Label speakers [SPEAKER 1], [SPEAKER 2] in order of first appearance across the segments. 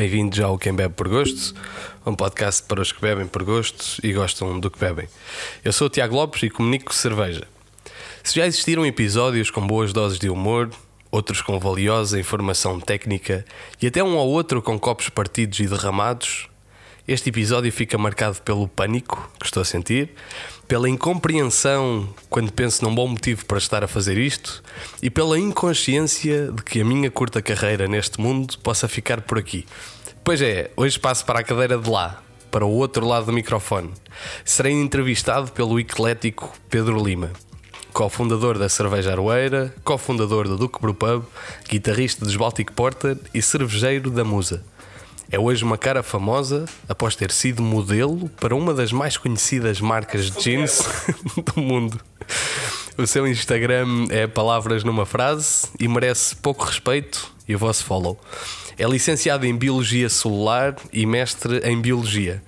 [SPEAKER 1] Bem-vindos ao Quem Bebe por Gosto, um podcast para os que bebem por gosto e gostam do que bebem. Eu sou o Tiago Lopes e comunico cerveja. Se já existiram episódios com boas doses de humor, outros com valiosa informação técnica e até um ou outro com copos partidos e derramados, este episódio fica marcado pelo pânico que estou a sentir, pela incompreensão quando penso num bom motivo para estar a fazer isto e pela inconsciência de que a minha curta carreira neste mundo possa ficar por aqui. Pois é, hoje passo para a cadeira de lá, para o outro lado do microfone. Serei entrevistado pelo eclético Pedro Lima cofundador da Cerveja Aroeira, cofundador do Duque Brewpub, guitarrista dos Baltic Porter e cervejeiro da Musa. É hoje uma cara famosa após ter sido modelo para uma das mais conhecidas marcas de jeans do mundo. O seu Instagram é palavras numa frase e merece pouco respeito e o vosso follow. É licenciado em Biologia Celular e mestre em Biologia.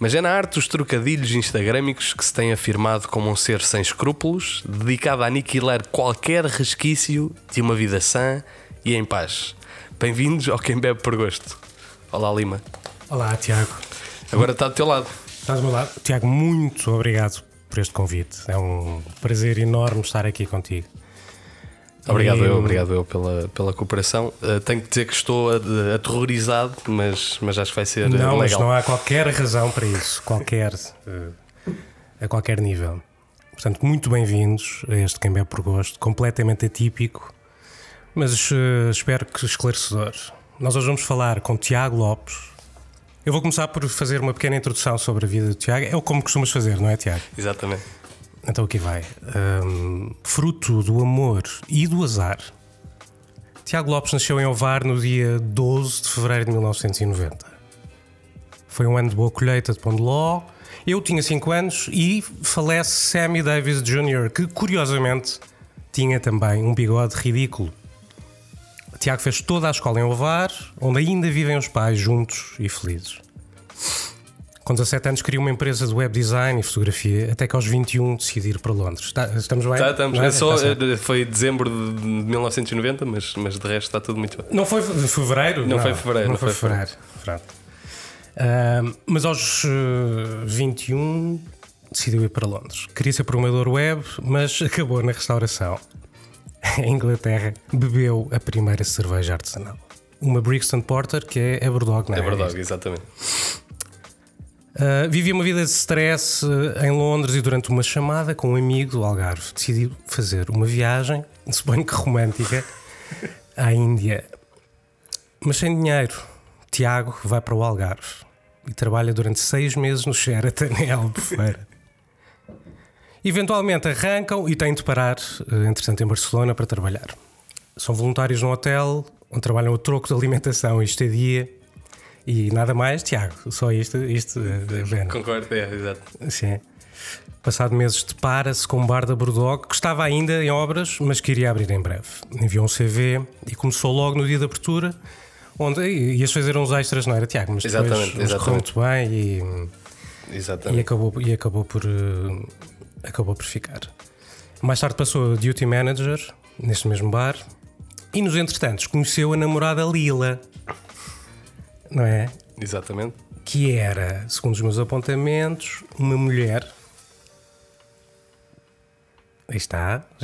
[SPEAKER 1] Mas é na arte dos trocadilhos instagramicos que se tem afirmado como um ser sem escrúpulos, dedicado a aniquilar qualquer resquício de uma vida sã e em paz. Bem-vindos ao Quem Bebe por Gosto. Olá, Lima.
[SPEAKER 2] Olá, Tiago.
[SPEAKER 1] Agora está do teu lado.
[SPEAKER 2] Estás do meu lado. Tiago, muito obrigado por este convite. É um prazer enorme estar aqui contigo.
[SPEAKER 1] Obrigado, e... eu, obrigado eu pela, pela cooperação. Uh, tenho que dizer que estou aterrorizado, mas, mas acho que vai ser
[SPEAKER 2] não,
[SPEAKER 1] legal.
[SPEAKER 2] Mas não há qualquer razão para isso, qualquer, uh, a qualquer nível. Portanto, muito bem-vindos a este Quem Bebe por Gosto, completamente atípico, mas uh, espero que esclarecedor. Nós hoje vamos falar com Tiago Lopes. Eu vou começar por fazer uma pequena introdução sobre a vida do Tiago. É o como costumas fazer, não é, Tiago?
[SPEAKER 1] Exatamente.
[SPEAKER 2] Então aqui vai. Um, fruto do amor e do azar. Tiago Lopes nasceu em Ovar no dia 12 de fevereiro de 1990. Foi um ano de boa colheita de pão de ló. Eu tinha 5 anos e falece Sammy Davis Jr., que curiosamente tinha também um bigode ridículo. Tiago fez toda a escola em Ovar, onde ainda vivem os pais juntos e felizes. Com 17 anos criou uma empresa de web design e fotografia, até que aos 21 decidi ir para Londres. Está, estamos bem?
[SPEAKER 1] Tá, estamos. É? Só, tá foi dezembro de 1990, mas, mas de resto está tudo muito bem.
[SPEAKER 2] Não foi fevereiro?
[SPEAKER 1] Não, não foi fevereiro.
[SPEAKER 2] Não, não foi, foi fevereiro. fevereiro. Uh, mas aos uh, 21 decidiu ir para Londres. Queria ser programador web, mas acabou na restauração em Inglaterra, bebeu a primeira cerveja artesanal. Uma Brixton Porter, que é a Brewdog, não
[SPEAKER 1] é? É Brewdog, exatamente.
[SPEAKER 2] Uh, vivi uma vida de stress uh, em Londres e durante uma chamada com um amigo do Algarve decidi fazer uma viagem, suponho que romântica, à Índia. Mas sem dinheiro. Tiago vai para o Algarve e trabalha durante seis meses no Sheraton em Albufeira. Eventualmente arrancam e têm de parar, eh, entretanto, em Barcelona para trabalhar. São voluntários num hotel onde trabalham o troco de alimentação e estadia e nada mais, Tiago. Só isto, isto
[SPEAKER 1] é Concordo, é, exato.
[SPEAKER 2] Sim. Passado meses depara-se com um bar da Brewdog que estava ainda em obras, mas que iria abrir em breve. Enviou um CV e começou logo no dia de abertura, onde ias fazer uns extras, não era, Tiago? Mas
[SPEAKER 1] exatamente,
[SPEAKER 2] depois
[SPEAKER 1] exatamente.
[SPEAKER 2] muito bem e,
[SPEAKER 1] exatamente.
[SPEAKER 2] e, acabou, e acabou por eh, acabou por ficar. Mais tarde passou a duty manager neste mesmo bar e nos entretantos conheceu a namorada Lila, não é?
[SPEAKER 1] Exatamente.
[SPEAKER 2] Que era, segundo os meus apontamentos, uma mulher. Aí está.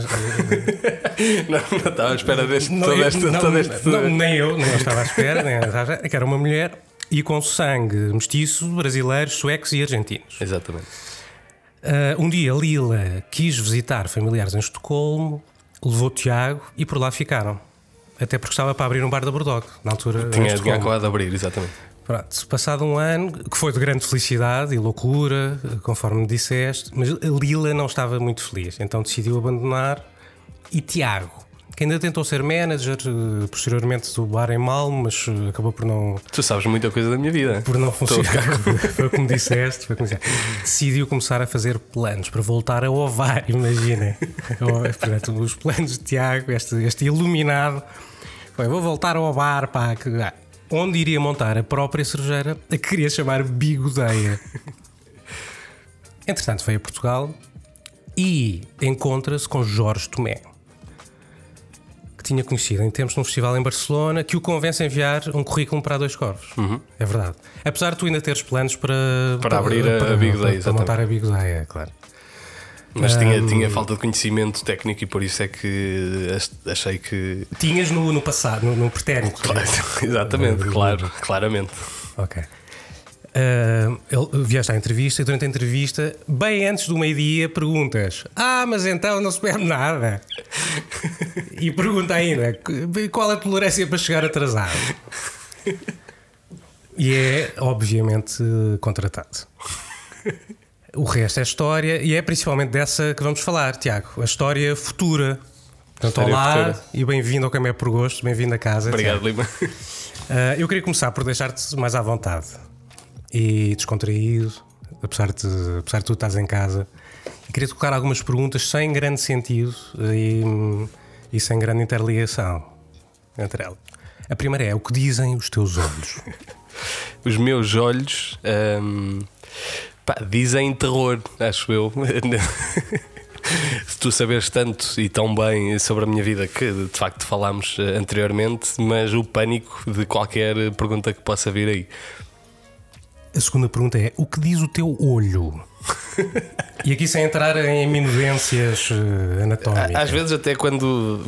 [SPEAKER 1] não, não estava à espera deste. Não, todo este, não.
[SPEAKER 2] Não, nem eu, não estava à espera, nem estava, que era uma mulher e com sangue mestiço, brasileiros, suecos e argentinos.
[SPEAKER 1] Exatamente.
[SPEAKER 2] Uh, um dia Lila quis visitar familiares em Estocolmo, levou Tiago e por lá ficaram. Até porque estava para abrir um bar da Bordog, na altura.
[SPEAKER 1] Tinha, tinha acabado de abrir, exatamente.
[SPEAKER 2] Pronto, passado um ano, que foi de grande felicidade e loucura, conforme me disseste, mas Lila não estava muito feliz, então decidiu abandonar. E Tiago, que ainda tentou ser manager, eh, posteriormente do bar em Malmo, mas eh, acabou por não.
[SPEAKER 1] Tu sabes muita coisa da minha vida.
[SPEAKER 2] Por não funcionar. foi como disseste, foi como disseste. Decidiu começar a fazer planos para voltar a ovar, imaginem. Portanto, os planos de Tiago, este, este iluminado, vou voltar a ovar, pá, que, ah, onde iria montar a própria cervejeira, a que queria chamar Bigodeia. Entretanto, veio a Portugal e encontra-se com Jorge Tomé tinha conhecido em tempos num festival em Barcelona que o convence a enviar um currículo para dois corvos. É verdade. Apesar de tu ainda teres planos para,
[SPEAKER 1] Para abrir a- a Big Day,
[SPEAKER 2] para, para
[SPEAKER 1] exatamente.
[SPEAKER 2] montar a Big Day, é claro.
[SPEAKER 1] Mas tinha, tinha falta de conhecimento técnico e por isso é que ach- achei que.
[SPEAKER 2] Tinhas no, no passado, no, no pretérito.
[SPEAKER 1] Exatamente, claro, claramente.
[SPEAKER 2] Ok. Ah, ele vieste à entrevista e durante a entrevista, bem antes do meio-dia, perguntas: Ah, mas então não se bebe nada. e pergunta ainda: qual a tolerância para chegar atrasado? E é, obviamente, contratado. O resto é história e é principalmente dessa que vamos falar, Tiago. A história futura. Portanto,
[SPEAKER 1] História
[SPEAKER 2] olá
[SPEAKER 1] futura.
[SPEAKER 2] e bem-vindo ao Camé por Gosto, bem-vindo a casa.
[SPEAKER 1] Obrigado, Lima.
[SPEAKER 2] Uh, eu queria começar por deixar-te mais à vontade e descontraído, apesar de, apesar de tu estás em casa. E queria tocar algumas perguntas sem grande sentido e, e sem grande interligação entre elas. A primeira é: o que dizem os teus olhos?
[SPEAKER 1] Os meus olhos ahm, pá, dizem terror, acho eu. Se tu saberes tanto e tão bem sobre a minha vida que de facto falámos eh, anteriormente, mas o pânico de qualquer pergunta que possa vir aí.
[SPEAKER 2] A segunda pergunta é: o que diz o teu olho? E aqui sem entrar em minudências eh, anatómicas.
[SPEAKER 1] Às vezes, até quando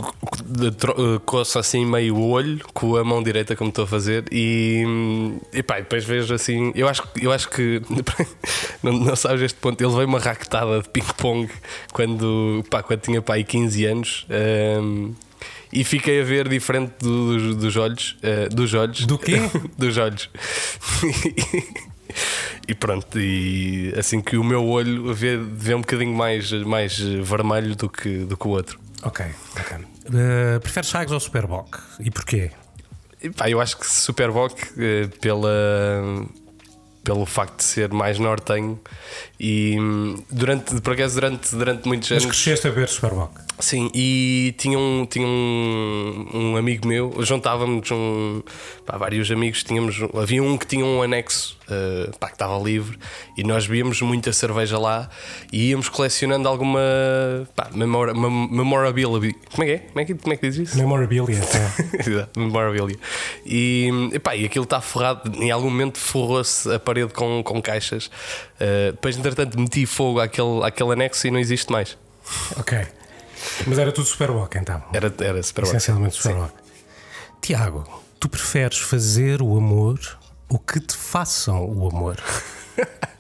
[SPEAKER 1] tro- coço assim meio o olho com a mão direita, como estou a fazer, e, e pá, depois vejo assim. Eu acho, eu acho que não, não sabes este ponto. Ele veio uma raquetada de ping-pong quando, pá, quando tinha pá, aí 15 anos. ahm, e fiquei a ver diferente do- dos, dos olhos. eh, dos olhos.
[SPEAKER 2] Do quê?
[SPEAKER 1] dos olhos. E pronto, e assim que o meu olho vê, vê um bocadinho mais, mais vermelho do que, do que o outro.
[SPEAKER 2] Ok, ok. Uh, preferes Sagres ou Superboc? E porquê?
[SPEAKER 1] E, pá, eu acho que Superboc, eh, pela, pelo facto de ser mais nortenho, e hum, durante, por acaso, durante, durante muitos
[SPEAKER 2] Mas
[SPEAKER 1] anos.
[SPEAKER 2] cresceste a ver Superboc.
[SPEAKER 1] Sim, e tinha um, tinha um, um amigo meu, juntávamos um, pá, vários amigos, tínhamos, havia um que tinha um anexo eh, pá, que estava livre e nós víamos muita cerveja lá e íamos colecionando alguma pá, memora, mem- memorabilia. Como é que é? Como é que, como é que diz isso?
[SPEAKER 2] Memorabilia.
[SPEAKER 1] Exato, memorabilia. E, epá, e aquilo está forrado, em algum momento forrou-se a parede com, com caixas. Eh, depois, entretanto, meti fogo àquele, àquele anexo e não existe mais.
[SPEAKER 2] ok. Mas era tudo Superboc então.
[SPEAKER 1] Era, era super.
[SPEAKER 2] Essencialmente Superboc. Tiago, tu preferes fazer o amor ou que te façam o amor?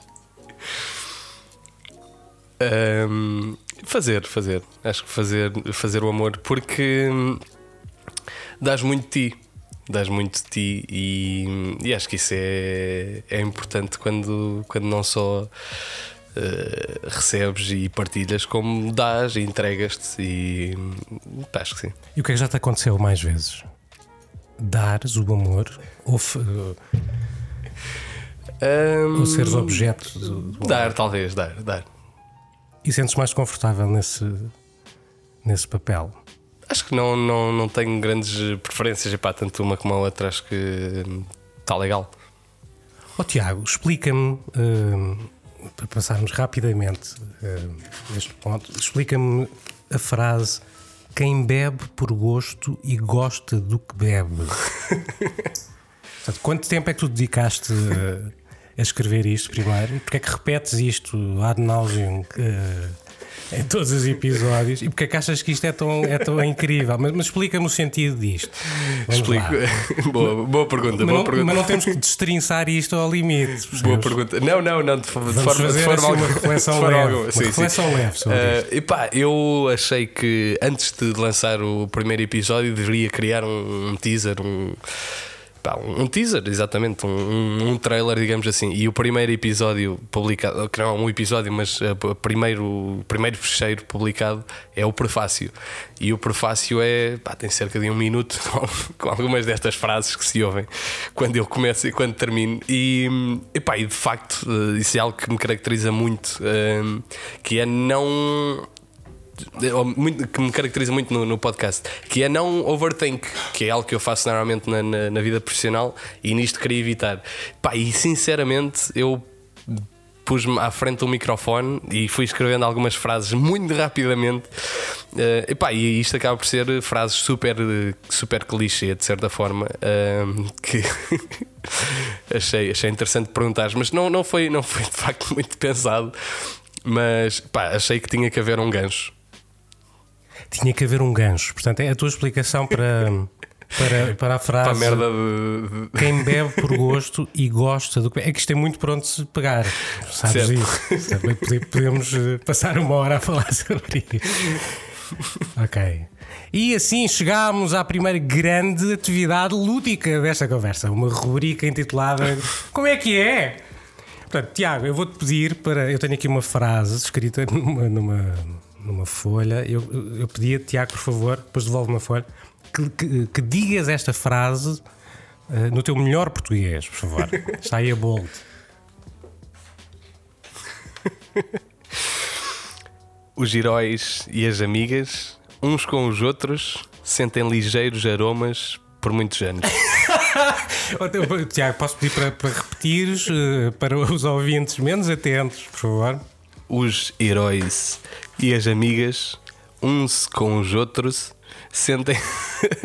[SPEAKER 1] Ahm, fazer, fazer. Acho que fazer, fazer o amor, porque hum, dás muito de ti. Dás muito de ti e, e acho que isso é, é importante quando, quando não só eh, recebes e partilhas, como dás e entregas-te. E pá, acho que sim.
[SPEAKER 2] E o que é que já te aconteceu mais vezes? Dares o amor ou, f-
[SPEAKER 1] Ahm,
[SPEAKER 2] ou seres objeto do, do amor?
[SPEAKER 1] Dar, talvez, dar, dar.
[SPEAKER 2] E sentes mais confortável nesse, nesse papel?
[SPEAKER 1] Acho que não, não, não tenho grandes preferências, epá, tanto uma como a outra, acho que está legal.
[SPEAKER 2] Ó Tiago, explica-me, hum, para passarmos rapidamente hum, este ponto, explica-me a frase quem bebe por gosto e gosta do que bebe. Portanto, quanto tempo é que tu dedicaste uh, a escrever isto primeiro? Porque é que repetes isto ad nauseum uh, em todos os episódios? E porque é que achas que isto é tão, é tão incrível? Mas, mas explica-me o sentido disto. Vamos lá.
[SPEAKER 1] Explico. boa, boa pergunta,
[SPEAKER 2] Mas
[SPEAKER 1] boa
[SPEAKER 2] não,
[SPEAKER 1] pergunta.
[SPEAKER 2] mas não temos que destrinçar isto ao limite.
[SPEAKER 1] Boa
[SPEAKER 2] percebes?
[SPEAKER 1] pergunta. Não, não, não, de, fo- de
[SPEAKER 2] Vamos
[SPEAKER 1] forma, de
[SPEAKER 2] fazer
[SPEAKER 1] forma
[SPEAKER 2] assim
[SPEAKER 1] alguma.
[SPEAKER 2] uma reflexão
[SPEAKER 1] de forma
[SPEAKER 2] leve.
[SPEAKER 1] alguma.
[SPEAKER 2] Uma
[SPEAKER 1] Sim, sim.
[SPEAKER 2] reflexão leve sobre
[SPEAKER 1] Eh, epá, eu achei que antes de lançar o primeiro episódio deveria criar um, um teaser, um, pá, um teaser, exatamente, um, um- trailer, digamos assim. E o primeiro episódio publicado, que não é um episódio, mas eh, o primeiro, o primeiro fecheiro publicado é o prefácio. E o prefácio é, pá, tem cerca de um minuto com algumas destas frases que se ouvem quando eu começo e quando termino. E, epá, e de facto, eh, isso é algo que me caracteriza muito, eh, que é não que me caracteriza muito no, no podcast, que é não overthink, que é algo que eu faço normalmente na, na- na vida profissional e nisto queria evitar. Pá, e sinceramente eu pus-me à frente do microfone e fui escrevendo algumas frases muito rapidamente Uh, epá, e isto acaba por ser frases super, super clichê, de certa forma, uh, que achei, achei interessante perguntar, mas não, não, foi, não foi de facto muito pensado. Mas pá, achei que tinha que haver um gancho.
[SPEAKER 2] Tinha que haver um gancho, portanto, é a tua explicação para. Para, para a frase
[SPEAKER 1] para a merda de.
[SPEAKER 2] Quem bebe por gosto e gosta do que É que isto é muito pronto de se pegar Sabes certo. isso Podemos eh, passar uma hora a falar sobre isso Ok e assim chegámos à primeira grande atividade lúdica desta conversa, uma rubrica intitulada Como é que é? Portanto, Tiago, eu vou-te pedir para. Eu tenho aqui uma frase escrita numa, numa, numa folha. Eu, eu pedi a Tiago, por favor, depois devolve uma folha, que, que, que, digas esta frase uh, no teu melhor português, por favor. Está aí a bold.
[SPEAKER 1] Os heróis e as amigas uns com os outros, sentem ligeiros aromas por muitos anos.
[SPEAKER 2] Tiago, posso pedir para, para repetires uh, para os ouvintes menos atentos, por favor?
[SPEAKER 1] Os heróis e as amigas, uns com os outros, sentem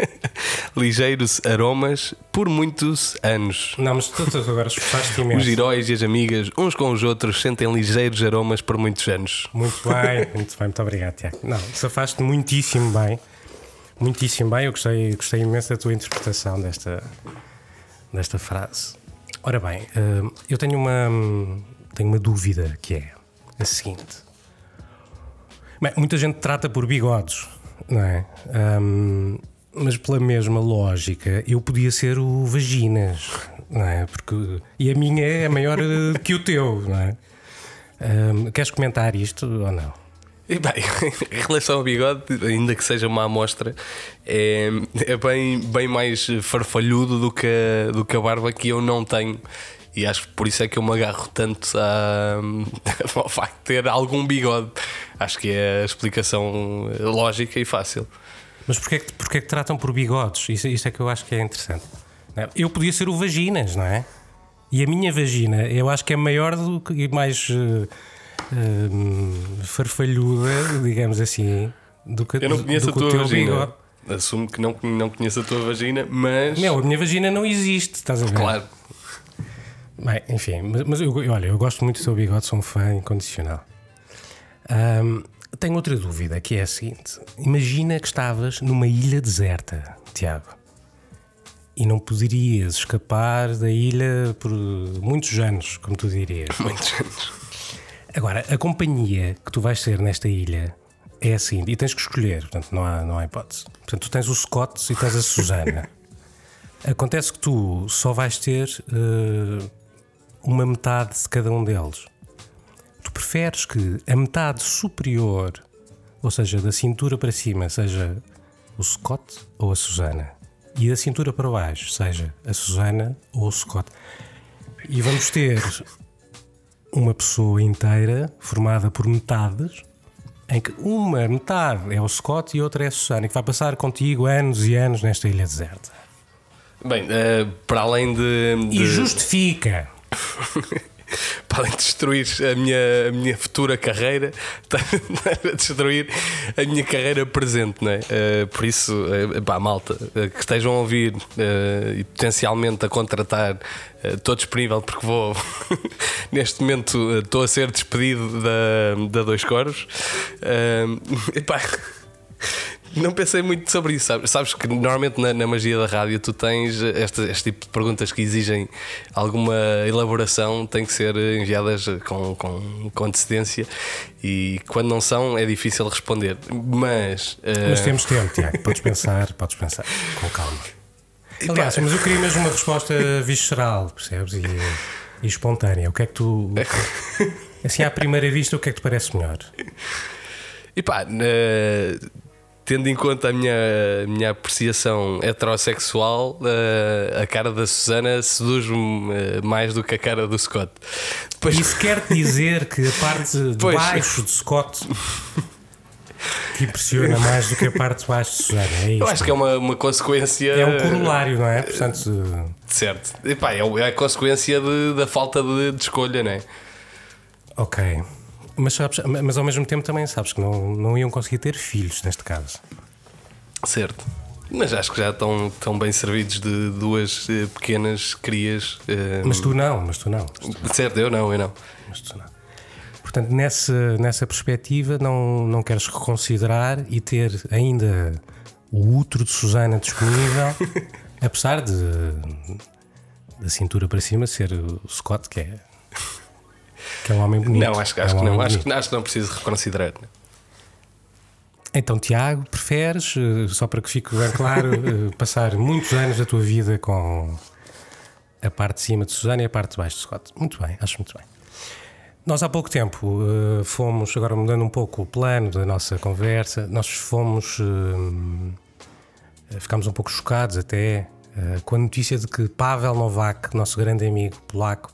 [SPEAKER 1] ligeiros aromas por muitos anos.
[SPEAKER 2] Não, mas tu agora esforçaste imenso.
[SPEAKER 1] Os heróis e as amigas, uns com os outros, sentem ligeiros aromas por muitos anos.
[SPEAKER 2] Muito bem, muito bem, muito obrigado, Tiago. Não, safaste muitíssimo bem. Muitíssimo bem, eu gostei, gostei imenso da tua interpretação desta, desta frase. Ora bem, eh, eu tenho uma, tenho uma dúvida que é a seguinte. Bem, muita gente trata por bigodes não é? Um, mas pela mesma lógica, eu podia ser o Vaginas, não é? Porque, e a minha é maior eh, que o teu, não é? Um, queres comentar isto ou não?
[SPEAKER 1] E bem, em relação ao bigode, ainda que seja uma amostra, é, é bem, bem mais farfalhudo do que, a, do que a barba que eu não tenho. E acho que por isso é que eu me agarro tanto a, ao facto de ter algum bigode. Acho que é a explicação lógica e fácil.
[SPEAKER 2] Mas porquê, porquê que tratam por bigodes? Isso, isso é que eu acho que é interessante. Eu podia ser o vaginas, não é? E a minha vagina, eu acho que é maior do que e mais uh, uh, farfalhuda, digamos assim, do que,
[SPEAKER 1] eu não conheço
[SPEAKER 2] do,
[SPEAKER 1] a tua vagina. Bigode. Assumo que não, não conheço a tua vagina, mas.
[SPEAKER 2] Não, a minha vagina não existe, estás a ver?
[SPEAKER 1] Claro.
[SPEAKER 2] Bem, enfim, mas, mas eu, olha, eu gosto muito do seu bigode, sou um fã incondicional. Um, tenho outra dúvida que é a seguinte: imagina que estavas numa ilha deserta, Tiago, e não poderias escapar da ilha por muitos anos, como tu dirias.
[SPEAKER 1] Muitos anos.
[SPEAKER 2] Agora, a companhia que tu vais ser nesta ilha é assim, e tens que escolher, portanto, não há, não há hipótese. Portanto, tu tens o Scott e tens a Susana. Acontece que tu só vais ter uh, uma metade de cada um deles. Tu preferes que a metade superior, ou seja, da cintura para cima, seja o Scott ou a Susana, e da cintura para baixo, seja a Susana ou o Scott. E vamos ter uma pessoa inteira formada por metades, em que uma metade é o Scott e outra é a Susana, que vai passar contigo anos e anos nesta ilha deserta.
[SPEAKER 1] Bem, uh, para além de, de...
[SPEAKER 2] E justifica
[SPEAKER 1] para destruir a minha, a minha futura carreira, destruir a minha carreira presente, não é? Uh, por isso, uh, pá, malta, uh, que estejam a ouvir e potencialmente a contratar, estou disponível porque vou, neste momento, estou a ser despedido da, da Dois Coros. Uh, não pensei muito sobre isso. Sabes, sabes que normalmente na, na, magia da rádio tu tens este, este, tipo de perguntas que exigem alguma elaboração, têm que ser enviadas com, com, com antecedência e quando não são é difícil responder. Mas, uh...
[SPEAKER 2] mas temos tempo, Tiago. Podes pensar, podes pensar com calma. Aliás, mas eu queria mesmo uma resposta visceral, percebes? E, e espontânea. O que é que tu. Assim, à primeira vista, o que é que te parece melhor?
[SPEAKER 1] E pá, tendo em conta a minha, minha apreciação heterossexual, uh, a cara da Susana seduz-me uh, mais do que a cara do Scott.
[SPEAKER 2] Depois... Isso quer dizer que a parte de pois. baixo de Scott que impressiona mais do que a parte de baixo de Susana. É
[SPEAKER 1] Eu acho que é uma, uma consequência.
[SPEAKER 2] É um corolário, não é? Portanto...
[SPEAKER 1] Certo. E, pá, é, é a consequência de, da falta de, de escolha, não é?
[SPEAKER 2] Ok. Mas, sabes, mas ao mesmo tempo também sabes que não, não iam conseguir ter filhos neste caso.
[SPEAKER 1] Certo. Mas acho que já estão, estão bem servidos de duas eh, pequenas crias. eh,
[SPEAKER 2] Mas tu não, mas tu não.
[SPEAKER 1] Certo, eu não, eu não.
[SPEAKER 2] Mas tu não. Portanto, nessa, nessa perspectiva, não, não queres reconsiderar e ter ainda o útero de Susana disponível, apesar de da cintura para cima ser o Scott, que é, que é um homem bonito.
[SPEAKER 1] Não, acho, que-
[SPEAKER 2] É
[SPEAKER 1] acho,
[SPEAKER 2] um
[SPEAKER 1] que não, acho, acho que não preciso reconsiderar. né?
[SPEAKER 2] Então, Tiago, preferes, eh, só para que fique bem claro, eh, passar muitos anos da tua vida com a parte de cima de Susana e a parte de baixo de Scott? Muito bem, acho muito bem. Nós há pouco tempo eh, fomos, agora mudando um pouco o plano da nossa conversa, nós fomos. ficámos um pouco chocados até com a notícia de que Pavel Novak, nosso grande amigo polaco,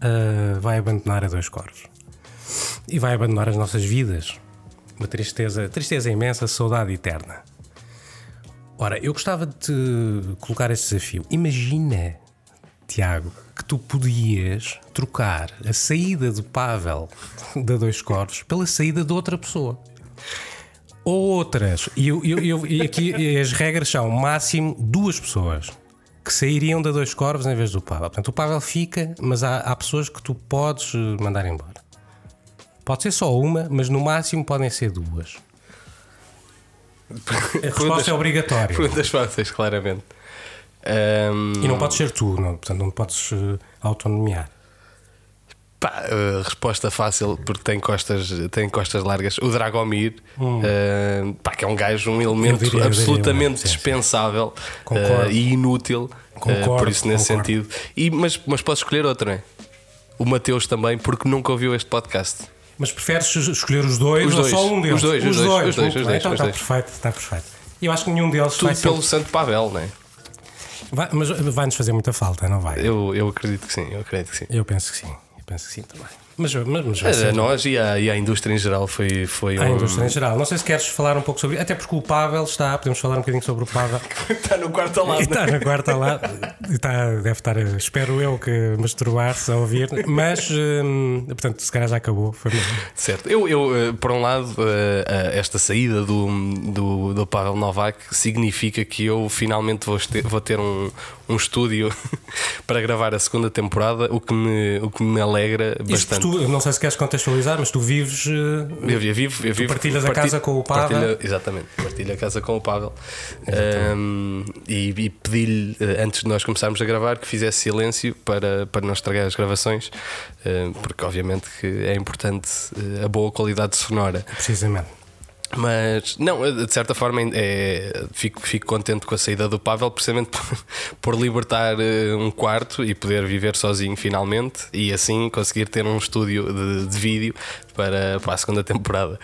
[SPEAKER 2] eh, vai abandonar a dois corvos e vai abandonar as nossas vidas. Uma tristeza, tristeza imensa, saudade eterna. Ora, eu gostava de te colocar este desafio. Imagina, Tiago, que tu podias trocar a saída do Pavel da Dois Corvos pela saída de outra pessoa. Ou outras. E, eu, eu- eu- e aqui as regras são máximo duas pessoas que sairiam da Dois Corvos em vez do Pavel. Portanto, o Pavel fica, mas há, há pessoas que tu podes eh, mandar embora. Pode ser só uma, mas no máximo podem ser duas. A resposta é obrigatória.
[SPEAKER 1] Perguntas fáceis, claramente. Ahm,
[SPEAKER 2] E não podes ser tu, não, portanto não podes eh, autonomear.
[SPEAKER 1] Pá, a resposta fácil, porque tem costas, tem costas largas. O Dragomir, ahm, pá, que é um gajo, um elemento
[SPEAKER 2] Hum. diria- diria,
[SPEAKER 1] absolutamente
[SPEAKER 2] sim.
[SPEAKER 1] dispensável ah, e inútil.
[SPEAKER 2] Concordo,
[SPEAKER 1] por isso, nesse
[SPEAKER 2] concordo.
[SPEAKER 1] sentido. E, mas, mas podes escolher outro, não é? O Mateus também, porque nunca ouviu este podcast.
[SPEAKER 2] Mas preferes escolher os dois,
[SPEAKER 1] Os
[SPEAKER 2] ou
[SPEAKER 1] dois.
[SPEAKER 2] só um deles?
[SPEAKER 1] Os dois, os dois, os dois, os.
[SPEAKER 2] Então está perfeito, está perfeito. Eu acho que nenhum deles
[SPEAKER 1] Tudo
[SPEAKER 2] vai ser.
[SPEAKER 1] pelo Santo Pavel, não é?
[SPEAKER 2] Vai- mas vai-nos fazer muita falta, não vai?
[SPEAKER 1] Eu, eu acredito que sim, eu acredito que sim.
[SPEAKER 2] Eu penso que sim. Penso que sim também. Mas, mas, mas
[SPEAKER 1] A
[SPEAKER 2] ser.
[SPEAKER 1] nós e à, e à indústria em geral foi, foi
[SPEAKER 2] À
[SPEAKER 1] um.
[SPEAKER 2] indústria em geral. Não sei se queres falar um pouco sobre Até porque o Pavel está, podemos falar um bocadinho sobre o Pavel.
[SPEAKER 1] Está no quarto ao lado.
[SPEAKER 2] está na quarta lá, e está, deve estar, a- espero eu, que masturbar-se a ouvir, mas hum, portanto, se calhar já acabou. Foi mesmo.
[SPEAKER 1] Certo. Eu, eu eh, por um lado, eh, eh, esta saída do, do, do Pavel Novak significa que eu finalmente vou ter, vou ter um, um estúdio para gravar a segunda temporada, o que me, o que me alegra bastante.
[SPEAKER 2] tu, não sei se queres contextualizar, mas tu vives. eh,
[SPEAKER 1] Eu, eu vivo, eu vivo,
[SPEAKER 2] partilhas a casa com o Pavel?
[SPEAKER 1] partilho- exatamente, partilho a casa com o Pavel. Um, e e pedi-lhe, eh, antes de nós começarmos a gravar, que fizesse silêncio para, para não estragar as gravações, eh, porque obviamente que é importante a boa qualidade sonora.
[SPEAKER 2] precisamente.
[SPEAKER 1] Mas, não, de certa forma, é, fico, fico contente com a saída do Pavel, precisamente por, por libertar eh, um quarto e poder viver sozinho finalmente e assim conseguir ter um estúdio de, de vídeo para, para a segunda temporada.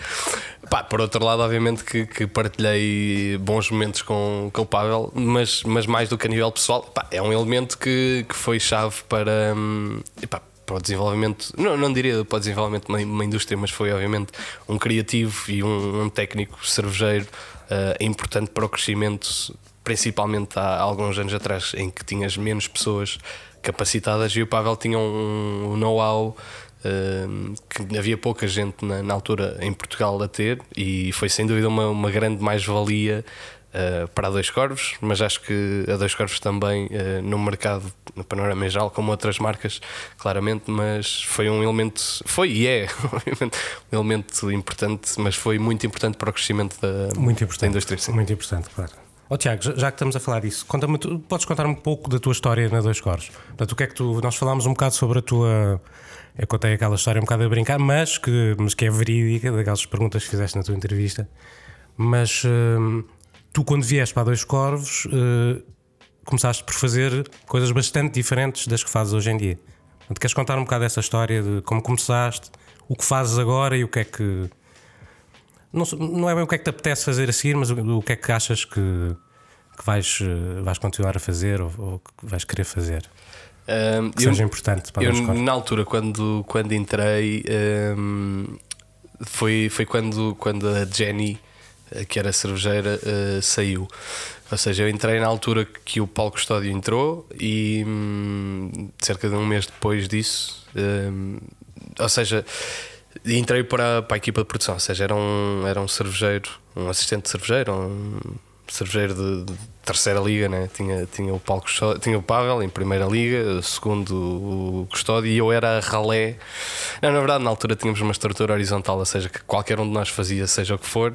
[SPEAKER 1] Pá, por outro lado, obviamente que, que partilhei bons momentos com, com o Pavel, mas, mas mais do que a nível pessoal, pá, é um elemento que, que foi chave para. hum, epá, para o desenvolvimento, não, não diria para o desenvolvimento de uma, indústria, mas foi obviamente um criativo e um, um técnico cervejeiro eh, importante para o crescimento, principalmente há alguns anos atrás, em que tinhas menos pessoas capacitadas e o Pavel tinha um, um know-how eh, que havia pouca gente na, na altura em Portugal a ter e foi sem dúvida uma, uma grande mais-valia Uh, para a Dois Corvos, mas acho que a Dois Corvos também uh, no mercado, no panorama geral, como outras marcas, claramente, mas foi um elemento, foi e é obviamente, um elemento importante, mas foi muito importante para o crescimento da,
[SPEAKER 2] Muito
[SPEAKER 1] da
[SPEAKER 2] importante.
[SPEAKER 1] indústria. Sim.
[SPEAKER 2] Muito importante, claro. Ó Tiago, já, que estamos a falar disso, conta-me, tu- podes contar um pouco da tua história na Dois Cores? Portanto, o que é que tu. Nós falámos um bocado sobre a tua. Eu contei aquela história um bocado a brincar, mas que, mas que é verídica, daquelas perguntas que fizeste na tua entrevista. Mas hum, tu, quando vieste para Dois Corvos, eh, começaste por fazer coisas bastante diferentes das que fazes hoje em dia. Portanto, queres contar um bocado dessa história de como começaste, o que fazes agora e o que é que. Não, não é bem o que é que te apetece fazer a seguir, mas o, o que é que achas que, que vais, eh, vais continuar a fazer ou, ou que vais querer fazer
[SPEAKER 1] Um,
[SPEAKER 2] que
[SPEAKER 1] eu-
[SPEAKER 2] seja importante para
[SPEAKER 1] Eu, na altura, quando, quando entrei, hum, foi, foi quando, quando a Jenny, que era cervejeira, eh, saiu. Ou seja, eu entrei na altura que o Paulo Custódio entrou e hum, cerca de um mês depois disso, hum, ou seja, entrei para, para a equipa de produção, ou seja, era um, era um cervejeiro, um assistente de cervejeiro, um cervejeiro de, de terceira liga, né? tinha, tinha, o Paulo Custódio, tinha o Pavel em primeira liga, segundo o Custódio, e eu era ralé. Não, na verdade, na altura tínhamos uma estrutura horizontal, ou seja, que qualquer um de nós fazia, seja o que for,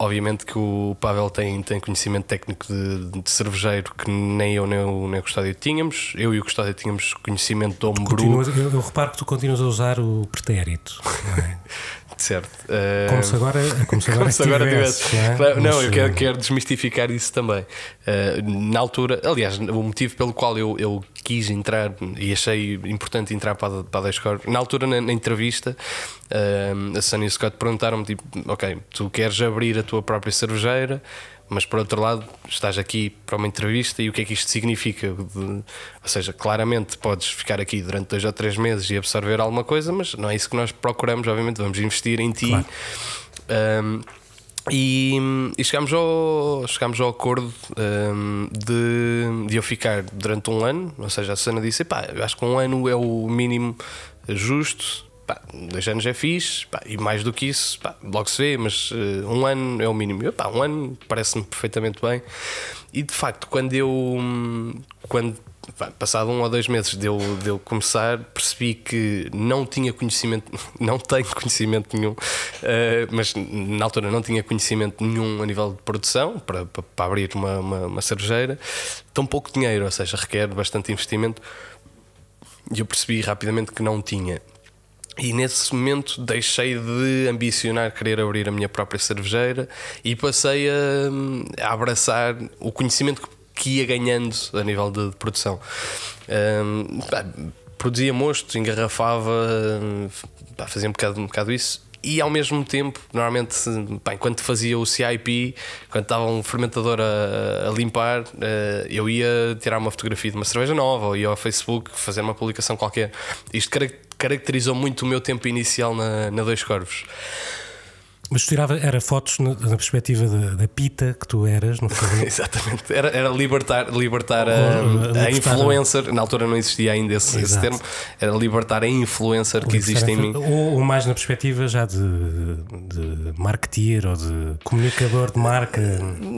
[SPEAKER 1] Obviamente que o Pavel tem, tem conhecimento técnico de, de cervejeiro que nem eu nem o, nem o Custódio tínhamos. Eu e o Custódio tínhamos conhecimento de homebrew.
[SPEAKER 2] Eu, eu reparo que tu continuas a usar o pretérito. É?
[SPEAKER 1] certo.
[SPEAKER 2] Uh, como se agora, como se agora, como se agora tivesse. tivesse
[SPEAKER 1] não, é? não, eu quero, quero, desmistificar isso também. Uh, na altura, aliás, o motivo pelo qual eu, eu quis entrar e achei importante entrar para, para a Descore, na altura, na, na entrevista, uh, a Sunny Scott perguntaram-me: tipo, ok, tu queres abrir a tua própria cervejeira mas por outro lado estás aqui para uma entrevista e o que é que isto significa? Ou seja, claramente podes ficar aqui durante dois ou três meses e absorver alguma coisa, mas não é isso que nós procuramos, obviamente, vamos investir em ti. Claro. Um, e, e chegámos, ao, chegámos ao acordo um, de, de eu ficar durante um ano, ou seja, a Sana disse: pá, acho que um ano é o mínimo justo pá, dois anos é fixe, pá, e mais do que isso, pá, logo se vê, mas uh, um ano é o mínimo. Eu, pá, um ano parece-me perfeitamente bem. E de facto, quando eu. Quando, pá, passado um ou dois meses de eu, de eu começar, percebi que não tinha conhecimento, não tenho conhecimento nenhum, uh, mas na altura não tinha conhecimento nenhum a nível de produção para, para, para abrir uma, uma, uma cervejeira. Tão pouco dinheiro, ou seja, requer bastante investimento. E eu percebi rapidamente que não tinha. E nesse momento deixei de ambicionar querer abrir a minha própria cervejeira e passei a, a abraçar o conhecimento que ia ganhando a nível de, de produção. Um, produzia mosto, engarrafava, pá, fazia um bocado, um bocado isso e ao mesmo tempo, normalmente, bem, quando fazia o CIP, quando estava um fermentador a, a, limpar, eh, eu ia tirar uma fotografia de uma cerveja nova ou ia ao Facebook fazer uma publicação qualquer. Isto caracterizou muito o meu tempo inicial na, na Dois Corvos.
[SPEAKER 2] Mas tu tirava, era fotos na, na perspectiva da, da, pita que tu eras, não foi?
[SPEAKER 1] Exatamente, era, era libertar, libertar a, a, influencer, na altura não existia ainda esse, esse, termo, era libertar a influencer que existe em mim.
[SPEAKER 2] Ou, ou, mais na perspectiva já de, de marketeer ou de comunicador de marca.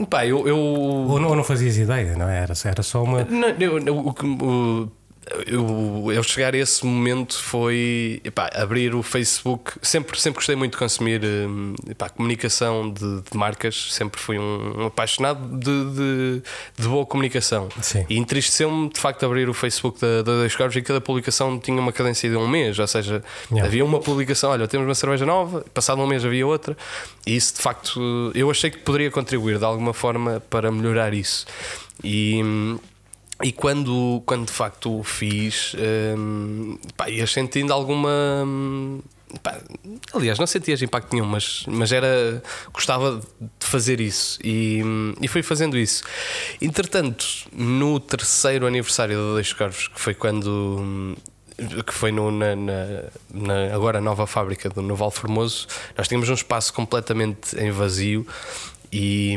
[SPEAKER 1] Pá, eu, eu...
[SPEAKER 2] Ou, não, ou não fazias ideia, não é? Era, era só uma.
[SPEAKER 1] Não, eu, o, eu, eu chegar a esse momento foi epá, abrir o Facebook. Sempre, sempre gostei muito de consumir hum, epá, comunicação de, de, marcas, sempre fui um, um apaixonado de, de, de, boa comunicação. Sim. E entristeceu-me de facto abrir o Facebook da, da Dois Corvos e cada publicação tinha uma cadência de um mês, ou seja, yeah. havia uma publicação, olha, temos uma cerveja nova, passado um mês havia outra, e isso de facto eu achei que poderia contribuir de alguma forma para melhorar isso. E hum, e quando, quando de facto o fiz, hum, pá, ias sentindo alguma. Hum, pá, aliás, não sentias impacto nenhum, mas, mas era. gostava de fazer isso e, hum, e fui fazendo isso. Entretanto, no terceiro aniversário da Dois Corvos, que foi quando. Hum, que foi no, na, na, na, agora nova fábrica do Noval Formoso, nós tínhamos um espaço completamente em vazio e,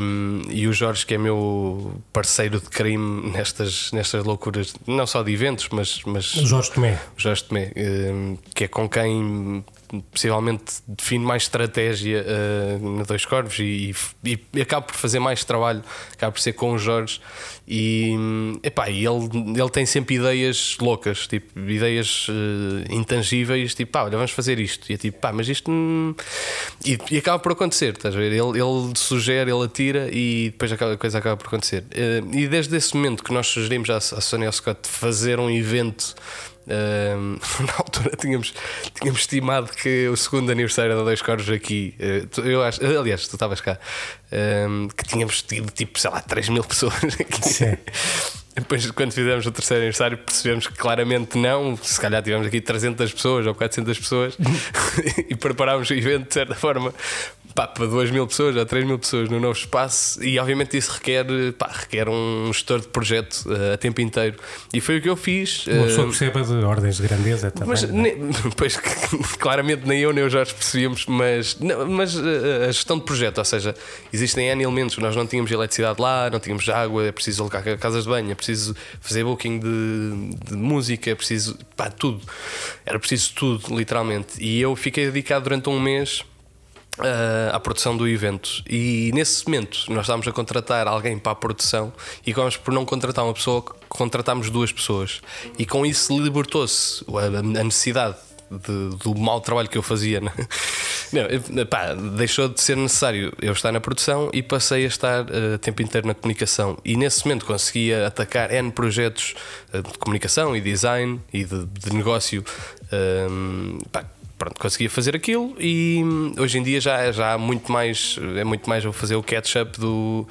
[SPEAKER 1] e o Jorge, que é meu parceiro de crime nestas, nestas loucuras, não só de eventos, mas. mas
[SPEAKER 2] Jorge Tomé.
[SPEAKER 1] Jorge Tomé, eh, que é com quem possivelmente define mais estratégia uh, na Dois Corvos e, e, e acabo por fazer mais trabalho, acabo por ser com o Jorge e epá, ele, ele tem sempre ideias loucas, tipo, ideias uh, intangíveis, tipo, pá, olha, vamos fazer isto. E é tipo, pá, mas isto. E, e, acaba por acontecer, estás a ver? Ele, ele sugere, ele atira e depois a coisa acaba por acontecer. Uh, e desde esse momento que nós sugerimos à, à Sony Scott fazer um evento Na altura tínhamos, tínhamos estimado que o segundo aniversário da Dois Corvos aqui, uh, eu acho, aliás, tu estavas cá, que tínhamos tido tipo, sei lá, 3 mil pessoas aqui. Sim. Depois, quando fizemos o terceiro aniversário, percebemos que claramente não. Se calhar tivemos aqui 300 pessoas ou 400 pessoas e preparámos o evento de certa forma pá, para 2 mil pessoas ou 3 mil pessoas no novo espaço e obviamente isso requer, pá, requer um gestor de projeto uh, a tempo inteiro e foi o que eu fiz.
[SPEAKER 2] Uma pessoa perceba de ordens de grandeza também.
[SPEAKER 1] Mas,
[SPEAKER 2] é?
[SPEAKER 1] ne, pois, claramente nem eu nem o Jorge percebíamos, mas, não, mas uh, a gestão de projeto, ou seja, existem N elementos, nós não tínhamos eletricidade lá, não tínhamos água, é preciso alocar casas de banho, é preciso fazer booking de, de música, é preciso, pá, tudo. Era preciso tudo, literalmente. E eu fiquei dedicado durante um mês uh, à produção do evento. E nesse momento nós estávamos a contratar alguém para a produção e acabamos por não contratar uma pessoa, contratámos duas pessoas. E com isso libertou-se a, a necessidade de, do mau trabalho que eu fazia. Né? Não, pá, deixou de ser necessário eu estar na produção e passei a estar uh, tempo inteiro na comunicação. E nesse momento conseguia atacar N projetos uh, de comunicação e design e de, de negócio. Um, pá, pronto, conseguia fazer aquilo e hoje em dia já, já há muito mais, é muito mais vou fazer o catch-up do,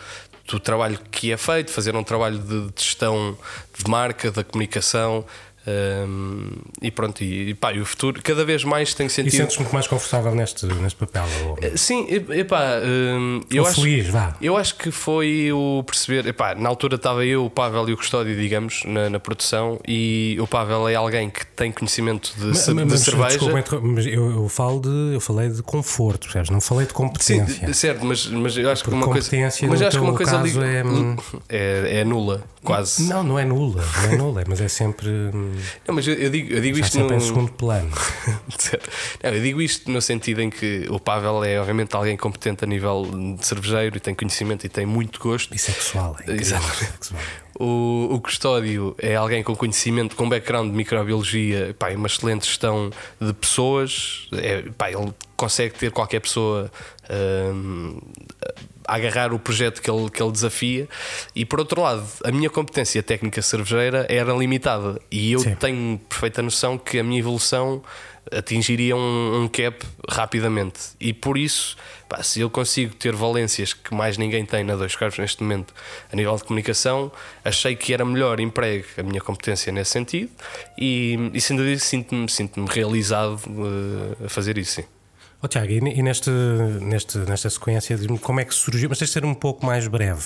[SPEAKER 1] do trabalho que é feito, fazer um trabalho de gestão de marca, da comunicação. Um, e pronto, e, pá, e o futuro cada vez mais tenho sentido.
[SPEAKER 2] E sentes muito mais confortável neste, neste papel? Ou...
[SPEAKER 1] Sim, epá, um, eu,
[SPEAKER 2] ou
[SPEAKER 1] acho,
[SPEAKER 2] feliz, vá.
[SPEAKER 1] eu acho que foi o perceber. Epá, na altura estava eu, o Pavel e o Custódio, digamos, na, na produção, e o Pavel é alguém que tem conhecimento de,
[SPEAKER 2] Mas,
[SPEAKER 1] de
[SPEAKER 2] mas,
[SPEAKER 1] cerveja.
[SPEAKER 2] desculpa, mas eu, eu falo de, eu falei de conforto, percebes? Não falei de
[SPEAKER 1] Sim,
[SPEAKER 2] competência.
[SPEAKER 1] certo, mas, mas eu acho que
[SPEAKER 2] Porque
[SPEAKER 1] uma coisa. Mas acho que uma coisa
[SPEAKER 2] caso, é-
[SPEAKER 1] é, é nula, quase.
[SPEAKER 2] Não, não é nula, não é nula, mas é sempre.
[SPEAKER 1] Não, mas eu, eu digo, eu digo isto no.
[SPEAKER 2] em segundo plano.
[SPEAKER 1] Não, eu digo isto no sentido em que o Pavel é obviamente alguém competente a nível de cervejeiro e tem conhecimento e tem muito gosto.
[SPEAKER 2] E sexual, é
[SPEAKER 1] Exatamente.
[SPEAKER 2] sexual.
[SPEAKER 1] O, o custódio é alguém com conhecimento, com background de microbiologia, pá, e uma excelente gestão de pessoas. É, pá, ele consegue ter qualquer pessoa hum, agarrar o projeto que ele, que ele desafia. E por outro lado, a minha competência técnica cervejeira era limitada e eu
[SPEAKER 2] Sim.
[SPEAKER 1] tenho perfeita noção que a minha evolução atingiria um, um cap rapidamente. E por isso, pá, se eu consigo ter valências que mais ninguém tem na dois cargos neste momento a nível de comunicação, achei que era melhor emprego a minha competência nesse sentido e, e sem dúvida sinto-me sinto realizado eh, a fazer isso. Sim.
[SPEAKER 2] Ó Tiago, e, e neste, neste, nesta sequência, diz-me como é que surgiu, mas tens de ser um pouco mais breve.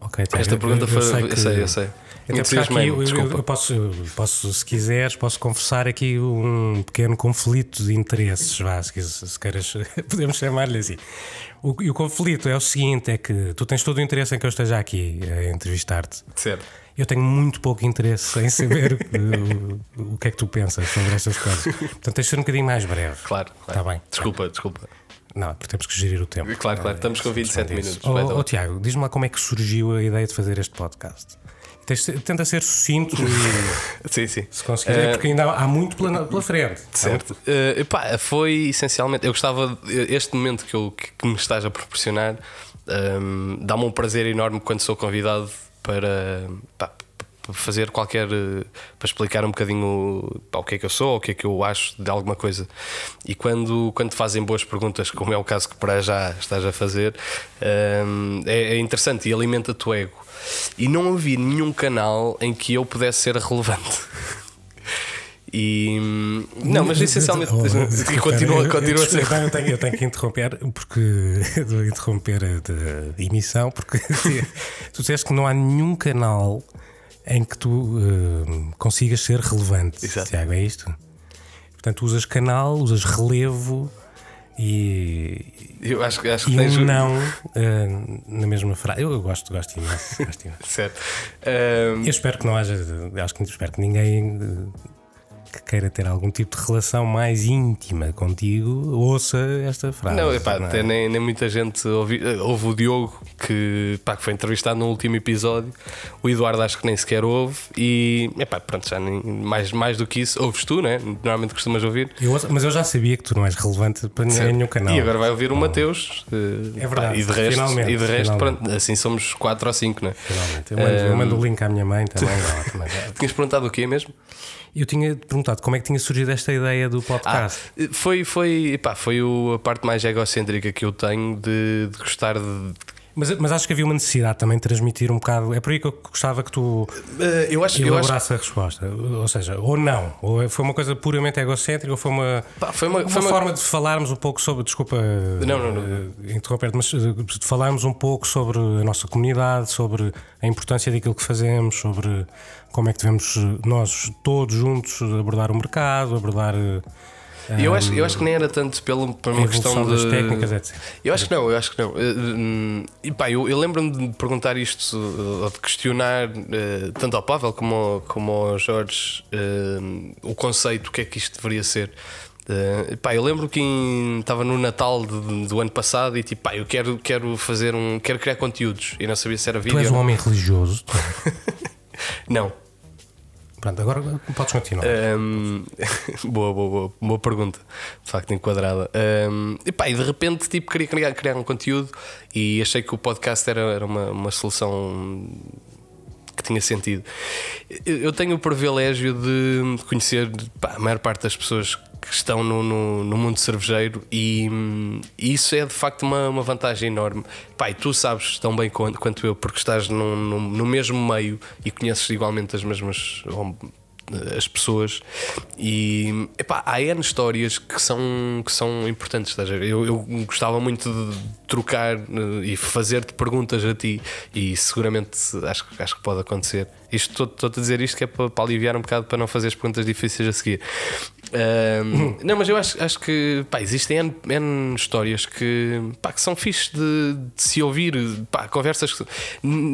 [SPEAKER 2] Ok, Tiago,
[SPEAKER 1] Esta
[SPEAKER 2] eu-
[SPEAKER 1] pergunta
[SPEAKER 2] eu,
[SPEAKER 1] foi.
[SPEAKER 2] sei
[SPEAKER 1] Eu
[SPEAKER 2] que-
[SPEAKER 1] sei, eu sei.
[SPEAKER 2] Até aqui, eu, eu- eu posso, eu posso, se quiseres, posso confessar aqui um pequeno conflito de interesses, vá, se, se queiras, podemos chamar-lhe assim. O, e o conflito é o seguinte: é que tu tens todo o interesse em que eu esteja aqui a entrevistar-te.
[SPEAKER 1] Certo.
[SPEAKER 2] Eu tenho muito pouco interesse em saber o, o que é que tu pensas sobre estas coisas. Portanto, tens de ser um bocadinho mais breve.
[SPEAKER 1] Claro.
[SPEAKER 2] Está bem.
[SPEAKER 1] Desculpa, desculpa.
[SPEAKER 2] Não, porque temos que gerir o tempo.
[SPEAKER 1] Claro, claro. Estamos com 27
[SPEAKER 2] Isso.
[SPEAKER 1] minutos. Vai, então.
[SPEAKER 2] ó, Tiago, diz-me lá como é que surgiu a ideia de fazer este podcast. Tenta ser sucinto e
[SPEAKER 1] Sim, sim.
[SPEAKER 2] se conseguir, é porque ainda há muito pela, pela frente.
[SPEAKER 1] Certo. Eh, epá, foi essencialmente. Eu gostava. Este momento que, eu, que, me estás a proporcionar ehm, dá-me um prazer enorme quando sou convidado para. para fazer qualquer. para explicar um bocadinho pá, o que é que eu sou, o que é que eu acho de alguma coisa. E quando, quando fazem boas perguntas, como é o caso que para já estás a fazer, ehm, é, é interessante e alimenta-te o ego. E não havia nenhum canal em que eu pudesse ser relevante. E não, mas essencialmente
[SPEAKER 2] Oh,
[SPEAKER 1] e continua, continua a ser.
[SPEAKER 2] eu, tenho, eu tenho que interromper porque de interromper a emissão porque tu disseste que não há nenhum canal em que tu eh, consigas ser relevante.
[SPEAKER 1] Exato.
[SPEAKER 2] Tiago, é isto? Portanto, usas canal, usas relevo e,
[SPEAKER 1] Eu acho, que- acho que tens
[SPEAKER 2] um não eh, na mesma frase. Eu, eu gosto, gosto imenso. Gosto imenso.
[SPEAKER 1] Certo. Ahm,
[SPEAKER 2] Eu espero que não haja, acho que espero que ninguém eh, que queira ter algum tipo de relação mais íntima contigo ouça esta frase.
[SPEAKER 1] não, epá,
[SPEAKER 2] não é?
[SPEAKER 1] até nem, nem muita gente ouvi, eh, ouve o Diogo que, pá, que foi entrevistado no último episódio. O Eduardo acho que nem sequer ouve. E epá, pronto, já nem, mais, mais do que isso, ouves tu, né? Normalmente costumas ouvir.
[SPEAKER 2] Eu ouço- mas eu já sabia que tu não és relevante para nenhum canal.
[SPEAKER 1] E agora vai ouvir o Mateus. eh,
[SPEAKER 2] É verdade,
[SPEAKER 1] pá, e de resto,
[SPEAKER 2] finalmente,
[SPEAKER 1] e de resto pronto, assim somos 4 ou 5, né?
[SPEAKER 2] Finalmente. Eu mando, eu mando o link à minha mãe também.
[SPEAKER 1] Tinhas perguntado o quê mesmo?
[SPEAKER 2] Eu tinha perguntado como é que tinha surgido esta ideia do
[SPEAKER 1] Ah,
[SPEAKER 2] podcast.
[SPEAKER 1] foi, foi, foi o- a parte mais egocêntrica que eu tenho de, de gostar de
[SPEAKER 2] Mas, mas acho que havia uma necessidade também de transmitir um bocado. É por aí que eu gostava que tu
[SPEAKER 1] Eh, eu acho, eu acho
[SPEAKER 2] elaborasse a resposta. Ou seja, ou não. Ou foi uma coisa puramente egocêntrica, ou foi uma,
[SPEAKER 1] Pá, foi uma,
[SPEAKER 2] uma
[SPEAKER 1] foi uma-
[SPEAKER 2] forma de falarmos um pouco sobre. Desculpa
[SPEAKER 1] Não, não, não.
[SPEAKER 2] eh, interromper-te, mas eh, de falarmos um pouco sobre a nossa comunidade, sobre a importância daquilo que fazemos, sobre como é que devemos nós todos juntos abordar o mercado, abordar eh,
[SPEAKER 1] Eu acho, eu acho que nem era tanto pelo, por
[SPEAKER 2] a
[SPEAKER 1] uma questão
[SPEAKER 2] evolução das
[SPEAKER 1] de.
[SPEAKER 2] técnicas, etc.
[SPEAKER 1] Eu acho que não, eu acho que não. Eh, hum, E pá, eu, eu lembro-me de perguntar isto, eh, ou de questionar eh, tanto ao Pavel como ao, como ao Jorge eh, o conceito, o que é que isto deveria ser. Eh, pá, eu lembro que estava no Natal de- do ano passado e tipo, pá, eu quero, quero fazer um. quero criar conteúdos e não sabia se era vídeo.
[SPEAKER 2] Tu és um homem religioso.
[SPEAKER 1] Não.
[SPEAKER 2] Pronto, agora podes continuar.
[SPEAKER 1] Um, boa, boa, boa, boa pergunta, de facto enquadrada. Um, e, pá, e de repente tipo, queria criar, criar um conteúdo e achei que o podcast era, era uma, uma solução que tinha sentido. Eu tenho o privilégio de conhecer pá, a maior parte das pessoas que estão no, no, no mundo cervejeiro e, isso é de facto uma, uma vantagem enorme. Pai, tu sabes tão bem quanto, quanto eu, porque estás no, no, no mesmo meio e conheces igualmente as mesmas as pessoas e epá, há N histórias que são, que são importantes. Eu, eu gostava muito de trocar eh, e fazer-te perguntas a ti, e seguramente acho, que- acho que pode acontecer. Isto estou-te a dizer isto que é para, para aliviar um bocado para não fazer as perguntas difíceis a seguir. Ahm, não, mas eu acho, acho que pá, existem N, N histórias que, pá, que são fixes de, de se ouvir. Pá, conversas que,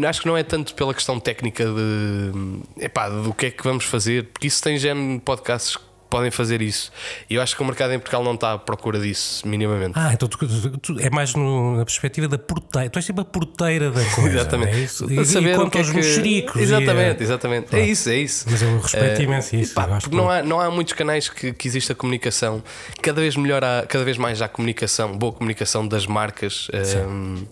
[SPEAKER 1] acho que não é tanto pela questão técnica de epá, do que é que vamos fazer, porque isso tem género podcasts podem fazer isso. E eu acho que o mercado em Portugal não está à procura disso, minimamente.
[SPEAKER 2] Ah, então tu, tu- tu- é mais no- na perspectiva da porteira. Tu és tipo a porteira da coisa.
[SPEAKER 1] Exatamente.
[SPEAKER 2] É isso? E,
[SPEAKER 1] saber
[SPEAKER 2] e quanto
[SPEAKER 1] que é
[SPEAKER 2] aos
[SPEAKER 1] que-
[SPEAKER 2] mexericos.
[SPEAKER 1] Exatamente,
[SPEAKER 2] e,
[SPEAKER 1] exatamente. É isso, é isso.
[SPEAKER 2] Mas eu respeito
[SPEAKER 1] Eh,
[SPEAKER 2] imenso isso.
[SPEAKER 1] pá, porque não há, não há muitos canais que, que exista comunicação. Cada vez melhor há, cada vez mais há comunicação, boa comunicação das marcas. ehm,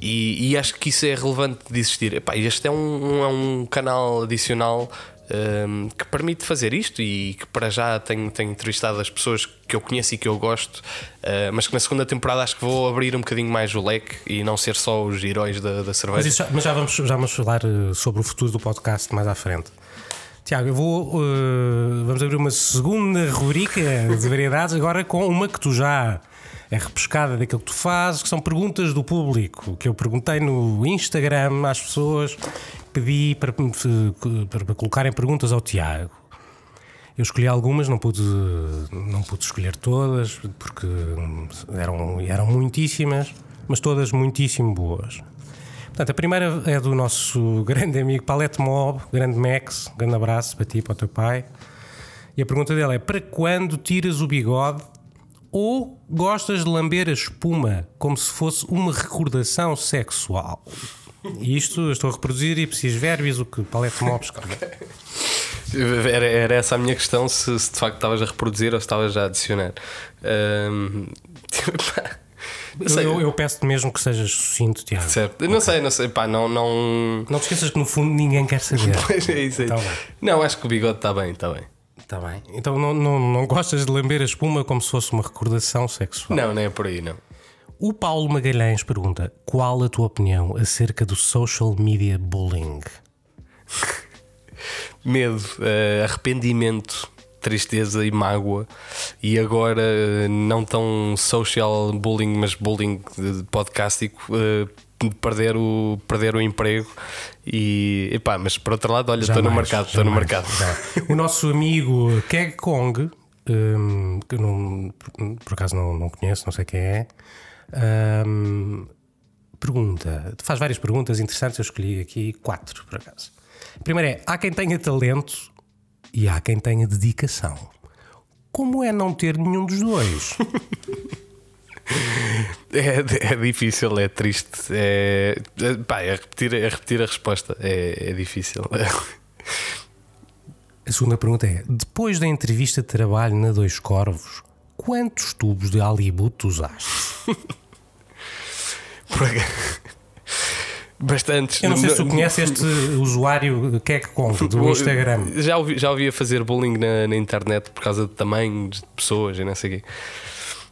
[SPEAKER 1] e, e acho que isso é relevante de existir. Epá, este é um, é um canal adicional. Ehm, que permite fazer isto e que para já tenho, tenho entrevistado as pessoas que eu conheço e que eu gosto, eh, mas que na segunda temporada acho que vou abrir um bocadinho mais o leque e não ser só os heróis da, da cerveja.
[SPEAKER 2] Mas, já, mas já, vamos, já vamos falar eh, sobre o futuro do podcast mais à frente. Tiago, eu vou. eh, vamos abrir uma segunda rubrica de variedades, agora com uma que tu já é repescada daquilo que tu fazes, que são perguntas do público, que eu perguntei no Instagram às pessoas, pedi para, para, colocarem perguntas ao Tiago. Eu escolhi algumas, não pude, não pude escolher todas, porque eram, eram muitíssimas, mas todas muitíssimo boas. Portanto, a primeira é do nosso grande amigo Palette Mob, grande Max, grande abraço para ti e para o teu pai. E a pergunta dele é: para quando tiras o bigode ou gostas de lamber a espuma como se fosse uma recordação sexual? E isto estou a reproduzir e preciso verbis o que Palette Mob escreve.
[SPEAKER 1] Era, era essa a minha questão: se, se de facto estavas a reproduzir ou se estavas a adicionar. Sei,
[SPEAKER 2] Eu, eu peço-te mesmo que sejas sucinto, Tiago.
[SPEAKER 1] certo. Não sei, não sei, pá, não. não...
[SPEAKER 2] Não te esqueças que no fundo ninguém quer saber.
[SPEAKER 1] Pois é isso aí.
[SPEAKER 2] Tá.
[SPEAKER 1] Não, acho que o bigode está bem, está bem.
[SPEAKER 2] Está bem. Então não, não, não gostas de lamber a espuma como se fosse uma recordação sexual?
[SPEAKER 1] Não, nem é por aí, não.
[SPEAKER 2] O Paulo Magalhães pergunta: qual a tua opinião acerca do social media bullying?
[SPEAKER 1] Medo, eh, arrependimento, tristeza e mágoa. E agora, eh, não tão social bullying, mas bullying podcástico. eh, de perder o, perder o emprego e epá, mas por outro lado, olha, estou no mercado, estou no mercado.
[SPEAKER 2] O nosso amigo Keg Kong, hum, que eu não, por acaso não, não conheço, não sei quem é, hum, pergunta, faz várias perguntas interessantes, eu escolhi aqui quatro, por acaso. A primeira é: há quem tenha talento e há quem tenha dedicação. Como é não ter nenhum dos dois?
[SPEAKER 1] É, é difícil, é triste. É, é, pá, é, repetir, é repetir a resposta. É, é difícil.
[SPEAKER 2] A segunda pergunta é: depois da entrevista de trabalho na Dois Corvos, quantos tubos de halibut usaste?
[SPEAKER 1] Bastantes.
[SPEAKER 2] Eu não sei se tu conheces este usuário Keg Kong do Instagram.
[SPEAKER 1] Já ouvi, já ouvi a fazer bullying na, na internet por causa de tamanhos de pessoas e não sei o quê.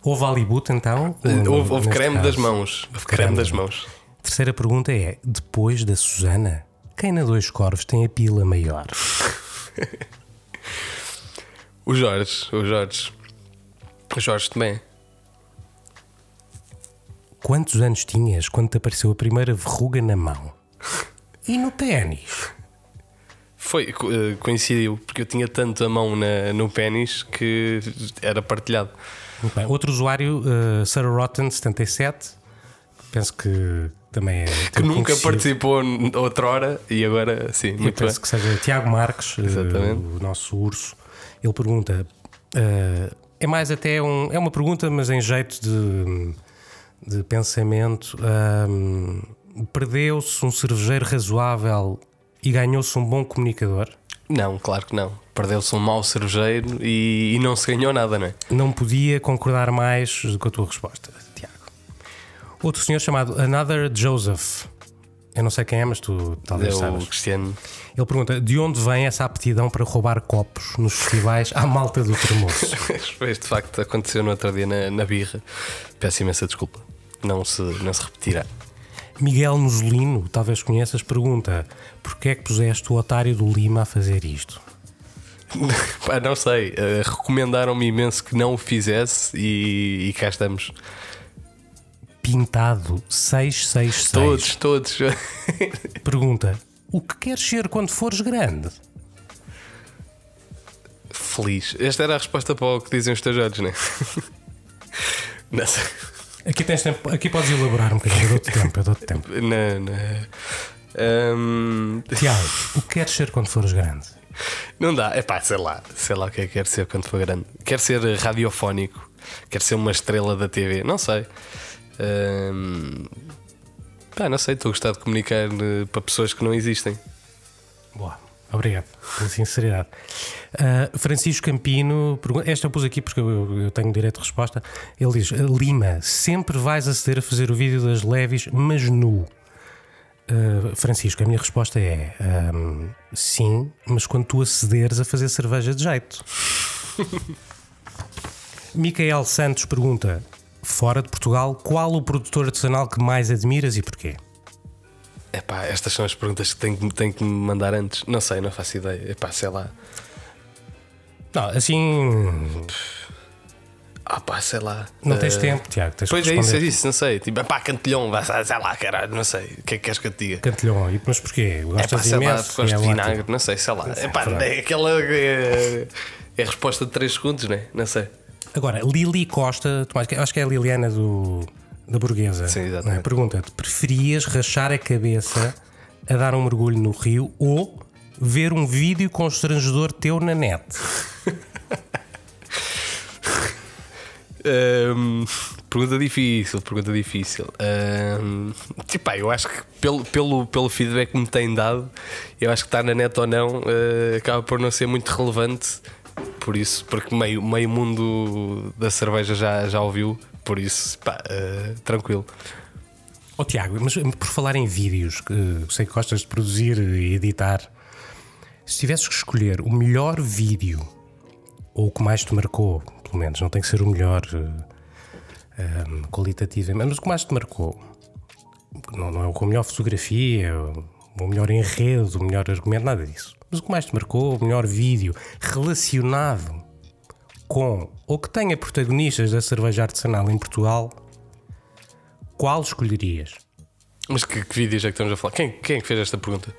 [SPEAKER 2] Houve halibut então? Ou
[SPEAKER 1] Houve, houve
[SPEAKER 2] neste
[SPEAKER 1] creme
[SPEAKER 2] caso?
[SPEAKER 1] das mãos. Houve creme das mãos.
[SPEAKER 2] terceira pergunta é: depois da Susana, quem na Dois Corvos tem a pila maior?
[SPEAKER 1] O Jorge, o Jorge. O Jorge também.
[SPEAKER 2] Quantos anos tinhas quando te apareceu a primeira verruga na mão? E no pênis?
[SPEAKER 1] Foi, eh, coincidiu, porque eu tinha tanto a mão na- no pênis que era partilhado.
[SPEAKER 2] Muito bem. Outro usuário, uh, Sarah Rotten 77, penso que também é.
[SPEAKER 1] Que nunca participou outrora e agora sim,
[SPEAKER 2] Eu
[SPEAKER 1] muito bem.
[SPEAKER 2] penso que seja Tiago Marques, uh, o nosso urso. Ele pergunta: uh, é mais até um, é uma pergunta, mas em jeito de, de pensamento. um, Perdeu-se um cervejeiro razoável e ganhou-se um bom comunicador?
[SPEAKER 1] Não, claro que não. Perdeu-se um mau cervejeiro e, e não se ganhou nada, não é?
[SPEAKER 2] Não podia concordar mais com a tua resposta, Tiago. Outro senhor chamado Another Joseph. Eu não sei quem é, mas tu talvez
[SPEAKER 1] É o
[SPEAKER 2] saibas.
[SPEAKER 1] Cristiano.
[SPEAKER 2] Ele pergunta: de onde vem essa aptidão para roubar copos nos festivais à malta do termoço?
[SPEAKER 1] Este de facto aconteceu no outro dia na, na birra. Peço imensa desculpa. Não se, não se repetirá.
[SPEAKER 2] Miguel Musolino, talvez conheças, pergunta: porquê é que puseste o otário do Lima a fazer isto?
[SPEAKER 1] Pá, não sei. eh, Recomendaram-me imenso que não o fizesse e, e cá estamos.
[SPEAKER 2] Pintado 666
[SPEAKER 1] Todos, todos.
[SPEAKER 2] pergunta: o que queres ser quando fores grande?
[SPEAKER 1] Feliz. Esta era a resposta para o que dizem os estagiários, não é? Não sei.
[SPEAKER 2] Aqui, tens tempo, aqui podes elaborar um bocadinho, eu dou-te tempo, eu dou-te tempo.
[SPEAKER 1] Não, não. Ahm,
[SPEAKER 2] Tiago, o que queres ser quando fores grande?
[SPEAKER 1] não dá. É pá, sei lá. Sei lá o que é que quero ser quando for grande. Quero ser radiofónico. Quero ser uma estrela da TV. Não sei. Ahm, pá, não sei. Estou a gostar de comunicar eh, para pessoas que não existem.
[SPEAKER 2] Boa, obrigado pela sinceridade. Ah, Francisco Campino, pergunta- esta eu pus aqui porque eu, eu tenho direito de resposta. Ele diz: Lima, sempre vais aceder a fazer o vídeo das leves, mas nu. Ah, Francisco, a minha resposta é ahm, sim, mas quando tu acederes a fazer cerveja de jeito. Micael Santos pergunta: fora de Portugal, qual o produtor artesanal que mais admiras e porquê?
[SPEAKER 1] É pá, estas são as perguntas que tenho, que- tenho que me mandar antes. Não sei, não faço ideia. É pá, sei lá.
[SPEAKER 2] Não, assim,
[SPEAKER 1] Ah, pá, sei lá.
[SPEAKER 2] não tens
[SPEAKER 1] Eh,
[SPEAKER 2] tempo, Tiago. Tens
[SPEAKER 1] Pois é isso, é isso, não sei. Tipo, pá, cantilhão, vai, sei lá, caralho, não sei. O que é que queres que eu te diga?
[SPEAKER 2] Cantilhão, e- mas porquê?
[SPEAKER 1] É pá,
[SPEAKER 2] Gostas
[SPEAKER 1] sei lá,
[SPEAKER 2] imenso?
[SPEAKER 1] porque gosto
[SPEAKER 2] É
[SPEAKER 1] de vinagre, não sei, sei lá. É pá, é aquela. É, é a resposta de 3 segundos, não é? Não sei.
[SPEAKER 2] Agora, Lili Costa, acho que é a Liliana do, da Burguesa.
[SPEAKER 1] Sim, exatamente.
[SPEAKER 2] é? Pergunta-te: preferias rachar a cabeça a dar um mergulho no rio ou ver um vídeo constrangedor teu na net?
[SPEAKER 1] Ahm, pergunta difícil, pergunta difícil. Ahm, tipo, eu acho que pelo, pelo, pelo feedback que me têm dado, eu acho que estar na net ou não eh, acaba por não ser muito relevante. Por isso, porque meio, meio mundo da cerveja já, já ouviu, por isso, pá, eh, tranquilo.
[SPEAKER 2] Ó Tiago, mas por falar em vídeos, que sei que gostas de produzir e editar, se tivesses que escolher o melhor vídeo, ou o que mais te marcou, pelo menos, não tem que ser o melhor eh, ehm, qualitativamente, mas o que mais te marcou, não, não é o com a melhor fotografia, o, o melhor enredo, o melhor argumento, nada disso. Mas o que mais te marcou, o melhor vídeo relacionado com ou que tenha protagonistas da cerveja artesanal em Portugal, qual escolherias?
[SPEAKER 1] Mas que, que vídeos é que estamos a falar? Quem, quem é que fez esta pergunta?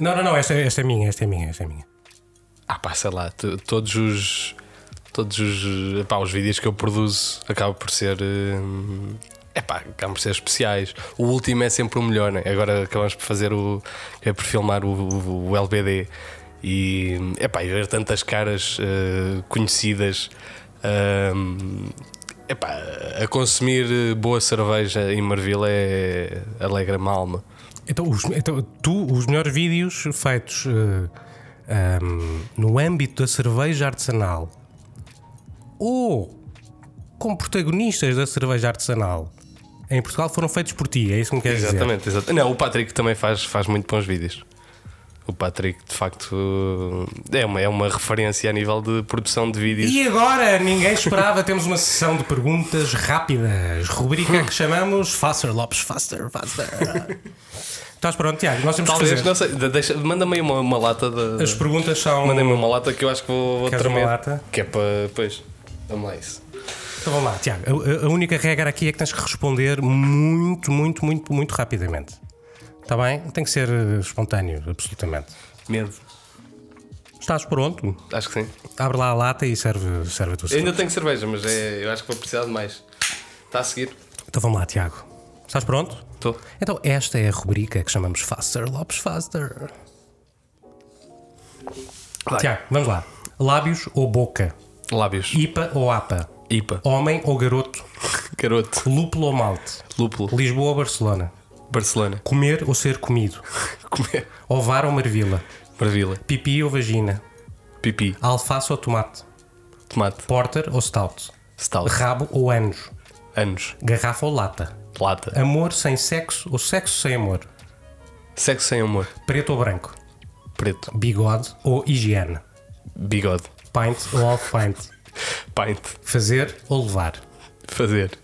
[SPEAKER 2] Não, não, não, esta, esta é minha, esta é minha, esta é minha.
[SPEAKER 1] Ah, pá, sei lá, todos os. Todos os. Pá, os vídeos que eu produzo acabam por ser. É acabam por ser especiais. O último é sempre o melhor, né? Agora acabamos por fazer o. É por filmar o, o, o LBD. E. É e ver tantas caras eh, conhecidas. é pá, a consumir boa cerveja em Marvila é. alegra-me a alma.
[SPEAKER 2] Então, os, então, tu, os melhores vídeos feitos eh, ahm, no âmbito da cerveja artesanal ou com protagonistas da cerveja artesanal em Portugal foram feitos por ti, é isso que me queres dizer?
[SPEAKER 1] Exatamente, exatamente. Não, o Patrick também faz, faz muito bons vídeos. O Patrick, de facto, é uma, é uma referência a nível de produção de vídeos.
[SPEAKER 2] E agora, ninguém esperava, temos uma sessão de perguntas rápidas. Rubrica que chamamos Faster Lopes, Faster, Faster. Estás pronto, Tiago? Nós temos
[SPEAKER 1] Talvez,
[SPEAKER 2] que fazer.
[SPEAKER 1] não sei, manda-me uma, uma lata de.
[SPEAKER 2] As perguntas são.
[SPEAKER 1] Manda-me uma lata que eu acho que vou, vou tremer.
[SPEAKER 2] lata?
[SPEAKER 1] Que é para. Pois, vamos lá, isso.
[SPEAKER 2] Então vamos lá, Tiago. A, a- única regra aqui é que tens que responder muito, muito, muito, muito rapidamente. Está bem? Tem que ser eh, espontâneo, absolutamente.
[SPEAKER 1] Medo.
[SPEAKER 2] Estás pronto?
[SPEAKER 1] Acho que sim.
[SPEAKER 2] Abre lá a lata e serve, serve a tua
[SPEAKER 1] Eu ainda tenho cerveja, mas é, eu acho que vou precisar de mais. Está a seguir?
[SPEAKER 2] Então vamos lá, Tiago. Estás pronto?
[SPEAKER 1] Estou.
[SPEAKER 2] Então esta é a rubrica que chamamos Faster Lopes Faster.
[SPEAKER 1] Vai.
[SPEAKER 2] Tiago, vamos lá. Lábios ou boca?
[SPEAKER 1] Lábios.
[SPEAKER 2] IPA ou APA?
[SPEAKER 1] IPA.
[SPEAKER 2] Homem ou garoto?
[SPEAKER 1] Garoto.
[SPEAKER 2] Lúpulo ou malte?
[SPEAKER 1] Lúpulo.
[SPEAKER 2] Lisboa ou Barcelona?
[SPEAKER 1] Barcelona.
[SPEAKER 2] Comer ou ser comido?
[SPEAKER 1] Comer.
[SPEAKER 2] Ovar ou marvila?
[SPEAKER 1] Marvila.
[SPEAKER 2] Pipi ou vagina?
[SPEAKER 1] Pipi.
[SPEAKER 2] Alface ou tomate?
[SPEAKER 1] Tomate.
[SPEAKER 2] Porter ou stout?
[SPEAKER 1] Stout.
[SPEAKER 2] Rabo ou anos?
[SPEAKER 1] Anos.
[SPEAKER 2] Garrafa ou lata?
[SPEAKER 1] Lata.
[SPEAKER 2] Amor sem sexo ou sexo sem amor?
[SPEAKER 1] Sexo sem amor.
[SPEAKER 2] Preto ou branco?
[SPEAKER 1] Preto.
[SPEAKER 2] Bigode ou higiene?
[SPEAKER 1] Bigode.
[SPEAKER 2] Pint ou half pint?
[SPEAKER 1] Pint.
[SPEAKER 2] Fazer ou levar?
[SPEAKER 1] Fazer.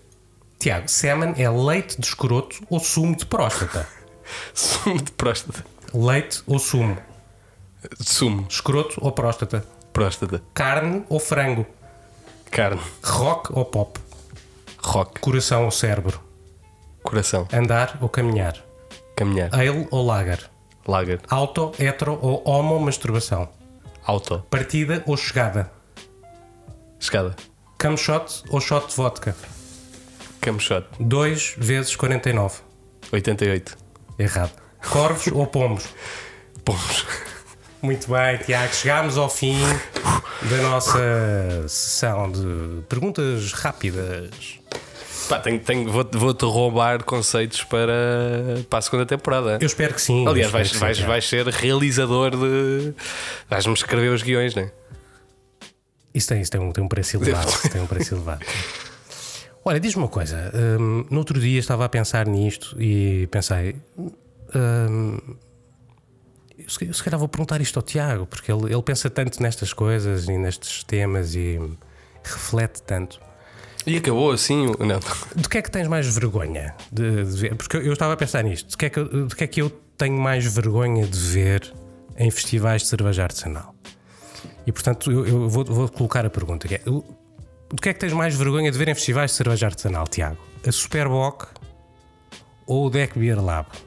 [SPEAKER 2] Tiago, semen é leite de escroto ou sumo de próstata?
[SPEAKER 1] Sumo de próstata.
[SPEAKER 2] Leite ou sumo?
[SPEAKER 1] Sumo.
[SPEAKER 2] Escroto ou próstata?
[SPEAKER 1] Próstata.
[SPEAKER 2] Carne ou frango?
[SPEAKER 1] Carne.
[SPEAKER 2] Rock ou pop?
[SPEAKER 1] Rock.
[SPEAKER 2] Coração ou cérebro?
[SPEAKER 1] Coração.
[SPEAKER 2] Andar ou caminhar?
[SPEAKER 1] Caminhar.
[SPEAKER 2] Ale ou lager?
[SPEAKER 1] Lager.
[SPEAKER 2] Auto, hetero ou homo masturbação?
[SPEAKER 1] Auto.
[SPEAKER 2] Partida ou chegada?
[SPEAKER 1] Escada.
[SPEAKER 2] Cam shot ou shot de vodka?
[SPEAKER 1] Cam shot.
[SPEAKER 2] 2 vezes 49.
[SPEAKER 1] 88.
[SPEAKER 2] Errado. Corvos ou pombos?
[SPEAKER 1] Pomos.
[SPEAKER 2] Muito bem, Tiago. Chegámos ao fim da nossa sessão de perguntas rápidas.
[SPEAKER 1] Pá, tenho, tenho, vou- vou-te roubar conceitos para, para a segunda temporada.
[SPEAKER 2] Eu espero que sim.
[SPEAKER 1] Aliás,
[SPEAKER 2] eu
[SPEAKER 1] vais, vais,
[SPEAKER 2] sim,
[SPEAKER 1] vais ser realizador de. Vais-me escrever os guiões, não é?
[SPEAKER 2] Isso tem, isso tem, um, tem um preço elevado. tem um preço elevado. Olha, diz-me uma coisa. hum, no outro dia estava a pensar nisto e pensei. hum, se se calhar vou perguntar isto ao Tiago, porque ele, ele pensa tanto nestas coisas e nestes temas e reflete tanto.
[SPEAKER 1] E acabou assim. o- Não.
[SPEAKER 2] De que é que tens mais vergonha de, de ver? Porque eu, estava a pensar nisto. De que, é que, eu- de que é que eu tenho mais vergonha de ver em festivais de cerveja artesanal? E portanto, eu, eu vou, vou colocar a pergunta: que é, o- de que é que tens mais vergonha de ver em festivais de cerveja artesanal, Tiago? A Superboc ou o Deck Beer Lab?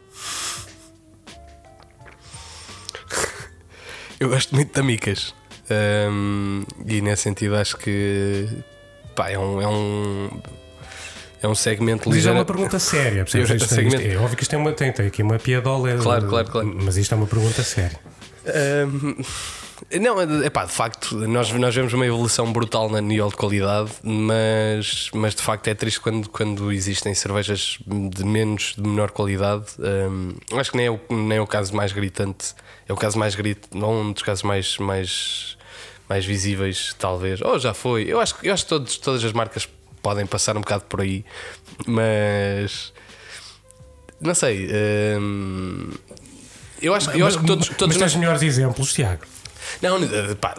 [SPEAKER 1] Eu gosto muito de amicas. Ahm, e nesse sentido acho que pá, é um. É um, é um segmento
[SPEAKER 2] Mas isto é
[SPEAKER 1] ligeiro.
[SPEAKER 2] uma pergunta séria. percebes?
[SPEAKER 1] Eu-
[SPEAKER 2] Isto- isto é óbvio que isto tem, uma, tem, tem aqui uma piadola.
[SPEAKER 1] Claro, claro, claro.
[SPEAKER 2] Mas isto é uma pergunta séria.
[SPEAKER 1] Ahm, não, é pá, de facto, nós, nós vemos uma evolução brutal na nível de qualidade, mas, mas de facto é triste quando, quando existem cervejas de menos, de menor qualidade. Ahm, acho que nem é, o, nem é o caso mais gritante, é o caso mais gritante, não um dos casos mais, mais, mais visíveis, talvez. Ou já foi. Eu acho, que- eu acho que todos, todas as marcas podem passar um bocado por aí, mas não sei. ahm, eu acho, eu acho que todos, todos
[SPEAKER 2] mas
[SPEAKER 1] nós
[SPEAKER 2] tens melhores exemplos, Tiago.
[SPEAKER 1] não, eh, pá,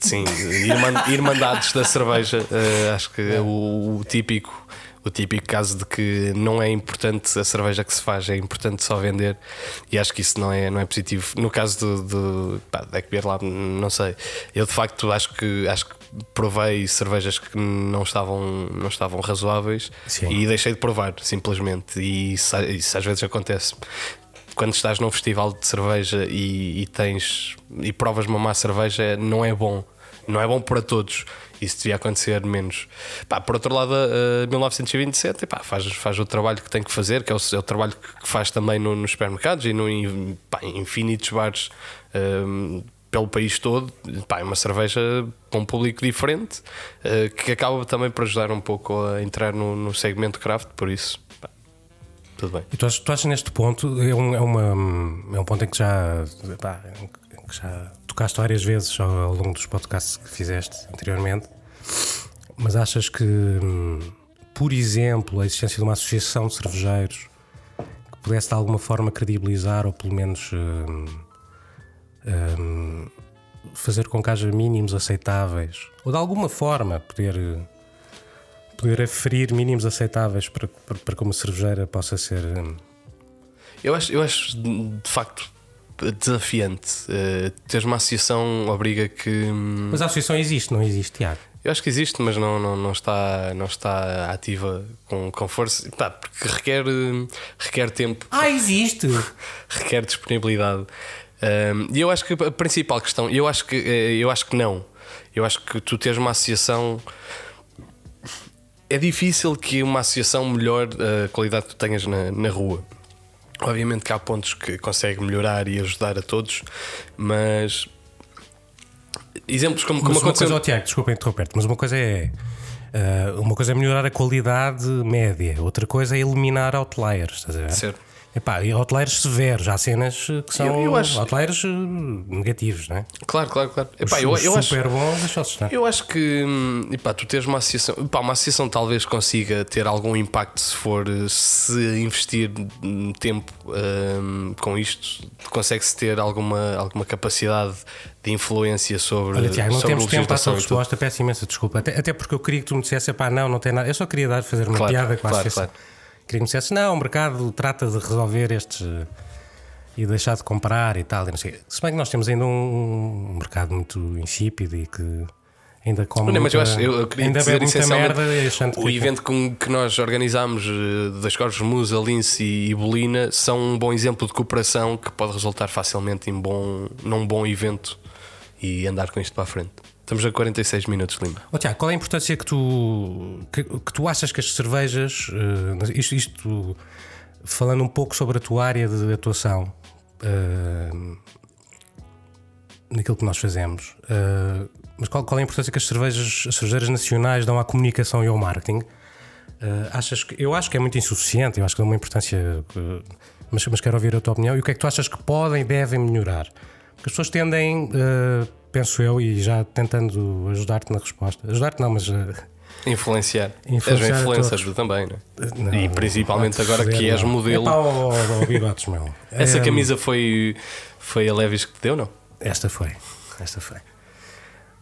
[SPEAKER 1] sim, irman- irmandades da cerveja, eh, acho que é o, o típico. O típico caso de que não é importante a cerveja que se faz, é importante só vender, e acho que isso não é, não é positivo. No caso do, do pá, Deck Beer Lab, não sei. Eu de facto acho que, acho que provei cervejas que não estavam, não estavam razoáveis
[SPEAKER 2] Sim.
[SPEAKER 1] e deixei de provar, simplesmente. E isso, isso às vezes acontece quando estás num festival de cerveja e, e tens e provas uma má cerveja, não é bom. Não é bom para todos. Isso devia acontecer menos. Pá, por outro lado, a 1927 pá, faz, faz o trabalho que tem que fazer, que é o, é o trabalho que faz também no- nos supermercados e no, em pá, infinitos bares hum, pelo país todo. Pá, é uma cerveja para um público diferente eh, que acaba também por ajudar um pouco a entrar no, no segmento craft. Por isso, pá, tudo bem.
[SPEAKER 2] E tu achas, tu achas neste ponto, é um, é, uma, é um ponto em que já, pá, que já tocaste várias vezes ao longo dos podcasts que fizeste anteriormente, mas achas que, por exemplo, a existência de uma associação de cervejeiros que pudesse de alguma forma credibilizar ou pelo menos hum, hum, fazer com que haja mínimos aceitáveis, ou de alguma forma poder, poder aferir mínimos aceitáveis para, para, para que uma cervejeira possa ser. hum,
[SPEAKER 1] Eu acho, eu acho de facto desafiante. Uh, teres uma associação obriga que.
[SPEAKER 2] Mas a associação existe, não existe, Tiago?
[SPEAKER 1] Eu acho que existe, mas não, não, não, está, não está ativa com, com força. Pá, porque requer, requer tempo,
[SPEAKER 2] Ah, existe!
[SPEAKER 1] requer disponibilidade. Um, E eu acho que a principal questão, eu acho que, eh, eu acho que não. Eu acho que tu tens uma associação. É difícil que uma associação melhore a qualidade que tu tenhas na, na rua. Obviamente que há pontos que consegue melhorar e ajudar a todos, mas exemplos como, como
[SPEAKER 2] Mas uma
[SPEAKER 1] aconteceu.
[SPEAKER 2] coisa, oh, Tiago, desculpa interromper-te, mas uma coisa é. ah, uma coisa é melhorar a qualidade média, outra coisa é eliminar outliers. Estás a ver?
[SPEAKER 1] Certo.
[SPEAKER 2] Epá, e outliers severos, há cenas eh, que são
[SPEAKER 1] Eu- eu acho-
[SPEAKER 2] outliers eh, negativos, não é?
[SPEAKER 1] Claro, claro, claro. Epá, eu,
[SPEAKER 2] os
[SPEAKER 1] eu acho,
[SPEAKER 2] super bons, deixa-se estar.
[SPEAKER 1] Eu acho que hum, epá, tu tens uma associação, epá, uma associação talvez consiga ter algum impacto se for se investir hum, tempo hum, com isto, consegue-se ter alguma, alguma capacidade de influência sobre,
[SPEAKER 2] Olha, Tiago, não
[SPEAKER 1] sobre
[SPEAKER 2] temos tempo para a tua
[SPEAKER 1] legislação e tudo.
[SPEAKER 2] resposta, peço imensa desculpa. Até, até porque eu queria que tu me dissesse, pá, não, não tem nada. Eu só queria dar, fazer uma
[SPEAKER 1] Claro,
[SPEAKER 2] piada com a
[SPEAKER 1] claro,
[SPEAKER 2] associação.
[SPEAKER 1] claro.
[SPEAKER 2] Queria que me dissesse, não, o mercado trata de resolver estes e deixar de comprar e tal. E não sei. Se bem que nós temos ainda um mercado muito insípido e que ainda come.
[SPEAKER 1] Não, mas eu,
[SPEAKER 2] muita-
[SPEAKER 1] acho, eu,
[SPEAKER 2] ainda
[SPEAKER 1] dizer
[SPEAKER 2] muita merda
[SPEAKER 1] o
[SPEAKER 2] que-
[SPEAKER 1] evento com, que nós organizámos eh, das Corvos Musa, Lince e, e Bolina são um bom exemplo de cooperação que pode resultar facilmente em bom, num bom evento e andar com isto para a frente. Estamos a 46 minutos, Lima.
[SPEAKER 2] Ó, Tiago, qual é a importância que tu, que, que tu achas que as cervejas, eh, isto, isto falando um pouco sobre a tua área de atuação, eh, naquilo que nós fazemos, eh, mas qual, qual é a importância que as cervejas, as cervejeiras nacionais dão à comunicação e ao marketing? Achas que, eu acho que é muito insuficiente, eu acho que dá uma importância, mas, mas quero ouvir a tua opinião. E o que é que tu achas que podem e devem melhorar? Porque as pessoas tendem, penso eu, e já tentando ajudar-te na resposta, ajudar-te não, mas eh,
[SPEAKER 1] Influenciar.
[SPEAKER 2] Influenciar
[SPEAKER 1] és influencer
[SPEAKER 2] todos.
[SPEAKER 1] também, não é?
[SPEAKER 2] não,
[SPEAKER 1] e principalmente agora que és
[SPEAKER 2] não.
[SPEAKER 1] modelo.
[SPEAKER 2] Epá, ó, ó, bigotes, meu.
[SPEAKER 1] Essa camisa foi, foi a Levis que te deu, não?
[SPEAKER 2] Esta foi, esta foi.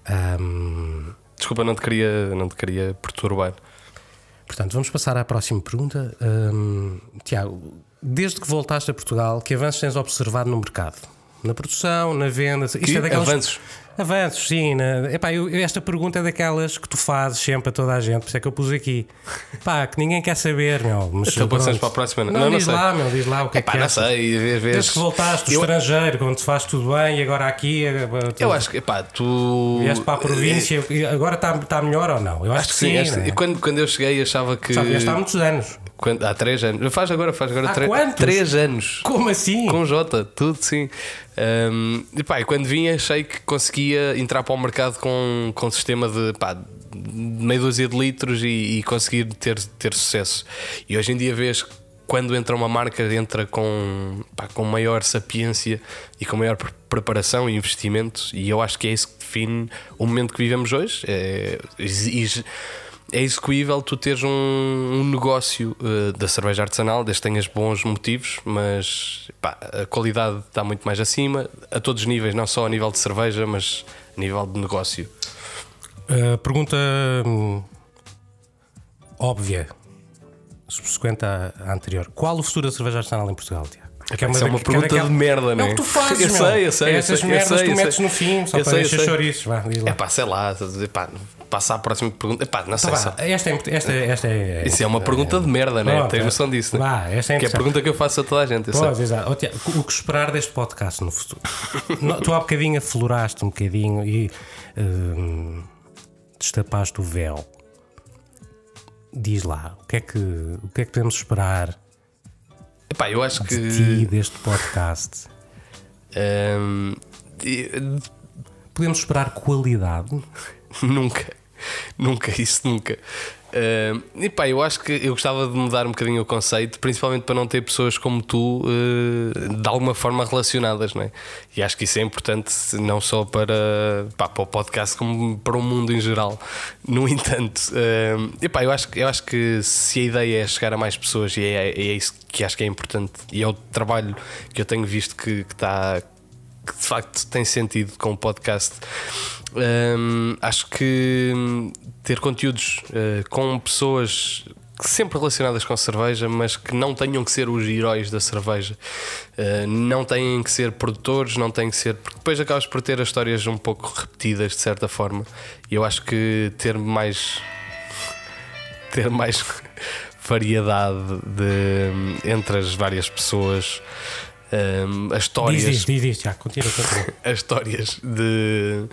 [SPEAKER 2] Ahm,
[SPEAKER 1] Desculpa, não te queria, não te queria perturbar.
[SPEAKER 2] portanto, vamos passar à próxima pergunta. Ahm, Tiago, desde que voltaste a Portugal, que avanços tens observado no mercado? Na produção, na venda? Isto
[SPEAKER 1] Que
[SPEAKER 2] é daquelas...
[SPEAKER 1] avanços?
[SPEAKER 2] Avanços, sim. Epá, eu, esta pergunta é daquelas que tu fazes sempre a toda a gente, por isso é que eu pus aqui. Pá, que ninguém quer saber, meu. Mas,
[SPEAKER 1] Então passamos para a próxima.
[SPEAKER 2] Não,
[SPEAKER 1] Não, não
[SPEAKER 2] diz
[SPEAKER 1] sei.
[SPEAKER 2] lá, meu, diz lá o que é
[SPEAKER 1] Epá,
[SPEAKER 2] que
[SPEAKER 1] não
[SPEAKER 2] achas.
[SPEAKER 1] sei, vês, vês.
[SPEAKER 2] Desde que voltaste do
[SPEAKER 1] eu,
[SPEAKER 2] estrangeiro, quando te faz tudo bem e agora aqui. agora tu
[SPEAKER 1] eu acho que, epá, tu.
[SPEAKER 2] Vieste para a província, e agora está tá melhor ou não? Eu acho,
[SPEAKER 1] Acho que sim.
[SPEAKER 2] sim. né?
[SPEAKER 1] e quando, quando eu cheguei achava que.
[SPEAKER 2] Já vieste há muitos anos.
[SPEAKER 1] Quando- há três anos. Faz agora, faz agora
[SPEAKER 2] Há quantos?
[SPEAKER 1] três anos.
[SPEAKER 2] Como assim?
[SPEAKER 1] Com J, tudo sim. Um, e pá, e quando vim achei que conseguia entrar para o mercado com, com um sistema de pá, meia dúzia de litros e, e conseguir ter, ter sucesso. E hoje em dia vês que quando entra uma marca, entra com, pá, com maior sapiência e com maior pre- preparação e investimento. E eu acho que é isso que define o momento que vivemos hoje. É, exige- é execuível tu teres um, um negócio eh, da cerveja artesanal, desde que tenhas bons motivos, mas pá, a qualidade está muito mais acima, a todos os níveis, não só a nível de cerveja, mas a nível de negócio.
[SPEAKER 2] Uh, pergunta hum, óbvia, subsequente à, à anterior: Qual o futuro da cerveja artesanal em Portugal?
[SPEAKER 1] Epá, isso é uma pergunta
[SPEAKER 2] daquela-
[SPEAKER 1] de merda, não
[SPEAKER 2] É
[SPEAKER 1] é?
[SPEAKER 2] o que tu fazes,
[SPEAKER 1] Eu
[SPEAKER 2] meu.
[SPEAKER 1] sei, eu sei, eu
[SPEAKER 2] Essas
[SPEAKER 1] eu
[SPEAKER 2] merdas
[SPEAKER 1] sei,
[SPEAKER 2] tu
[SPEAKER 1] eu
[SPEAKER 2] metes
[SPEAKER 1] sei.
[SPEAKER 2] no fim, só
[SPEAKER 1] Eu
[SPEAKER 2] para encher chouriços. Vá, diz lá.
[SPEAKER 1] É pá, sei lá, epá, passar à próxima pergunta. Epá, não sei.
[SPEAKER 2] Vá,
[SPEAKER 1] só-
[SPEAKER 2] esta, é, esta, esta é.
[SPEAKER 1] Isso é uma pergunta de merda, não é?
[SPEAKER 2] Pronto,
[SPEAKER 1] Tens
[SPEAKER 2] é.
[SPEAKER 1] noção disso, não é?
[SPEAKER 2] Vá, esta é
[SPEAKER 1] Que é a pergunta que eu faço a toda a gente.
[SPEAKER 2] Pois, exato. O que esperar deste podcast no futuro? No- tu há bocadinho afloraste um bocadinho e hum, destapaste o véu. Diz lá, o que é que, o que, é que podemos esperar
[SPEAKER 1] Epá, eu acho que.
[SPEAKER 2] de ti deste podcast?
[SPEAKER 1] e-
[SPEAKER 2] Podemos esperar qualidade?
[SPEAKER 1] Nunca, nunca, isso nunca. Uh, e pá, eu acho que eu gostava de mudar um bocadinho o conceito, principalmente para não ter pessoas como tu uh, de alguma forma relacionadas, não é? E acho que isso é importante não só para, pá, para o podcast, como para o mundo em geral. No entanto, uh, e pá, eu, acho, eu acho que se a ideia é chegar a mais pessoas, e é, é isso que acho que é importante, e é o trabalho que eu tenho visto que, que está que de facto tem sentido com o podcast. Um, acho que ter conteúdos uh, com pessoas sempre relacionadas com cerveja, mas que não tenham que ser os heróis da cerveja, uh, não têm que ser produtores, não têm que ser. Porque depois acabas por ter as histórias um pouco repetidas de certa forma, e eu acho que ter mais. ter mais variedade de, entre as várias pessoas. Um, as histórias.
[SPEAKER 2] Diz, diz, diz, já, continua, continua.
[SPEAKER 1] as histórias de.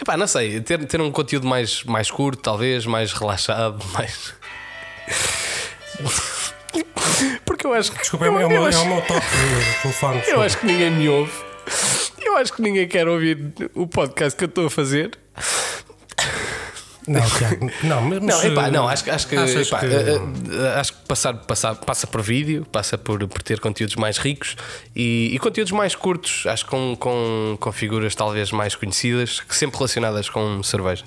[SPEAKER 1] Epá, não sei, ter, ter um conteúdo mais, mais curto, talvez, mais relaxado, mais. Porque eu acho que.
[SPEAKER 2] Desculpa, é, o meu, é o meu toque de telefone.
[SPEAKER 1] Eu acho que ninguém me ouve. Eu acho que ninguém quer ouvir o podcast que eu estou a fazer.
[SPEAKER 2] Não, Tiago, não, mas
[SPEAKER 1] não, epá, não, acho, acho que, epá,
[SPEAKER 2] que...
[SPEAKER 1] Uh, uh, acho que passar, passar, passa por vídeo, passa por, por ter conteúdos mais ricos e, e conteúdos mais curtos, acho que com, com, com figuras talvez mais conhecidas, que sempre relacionadas com cerveja.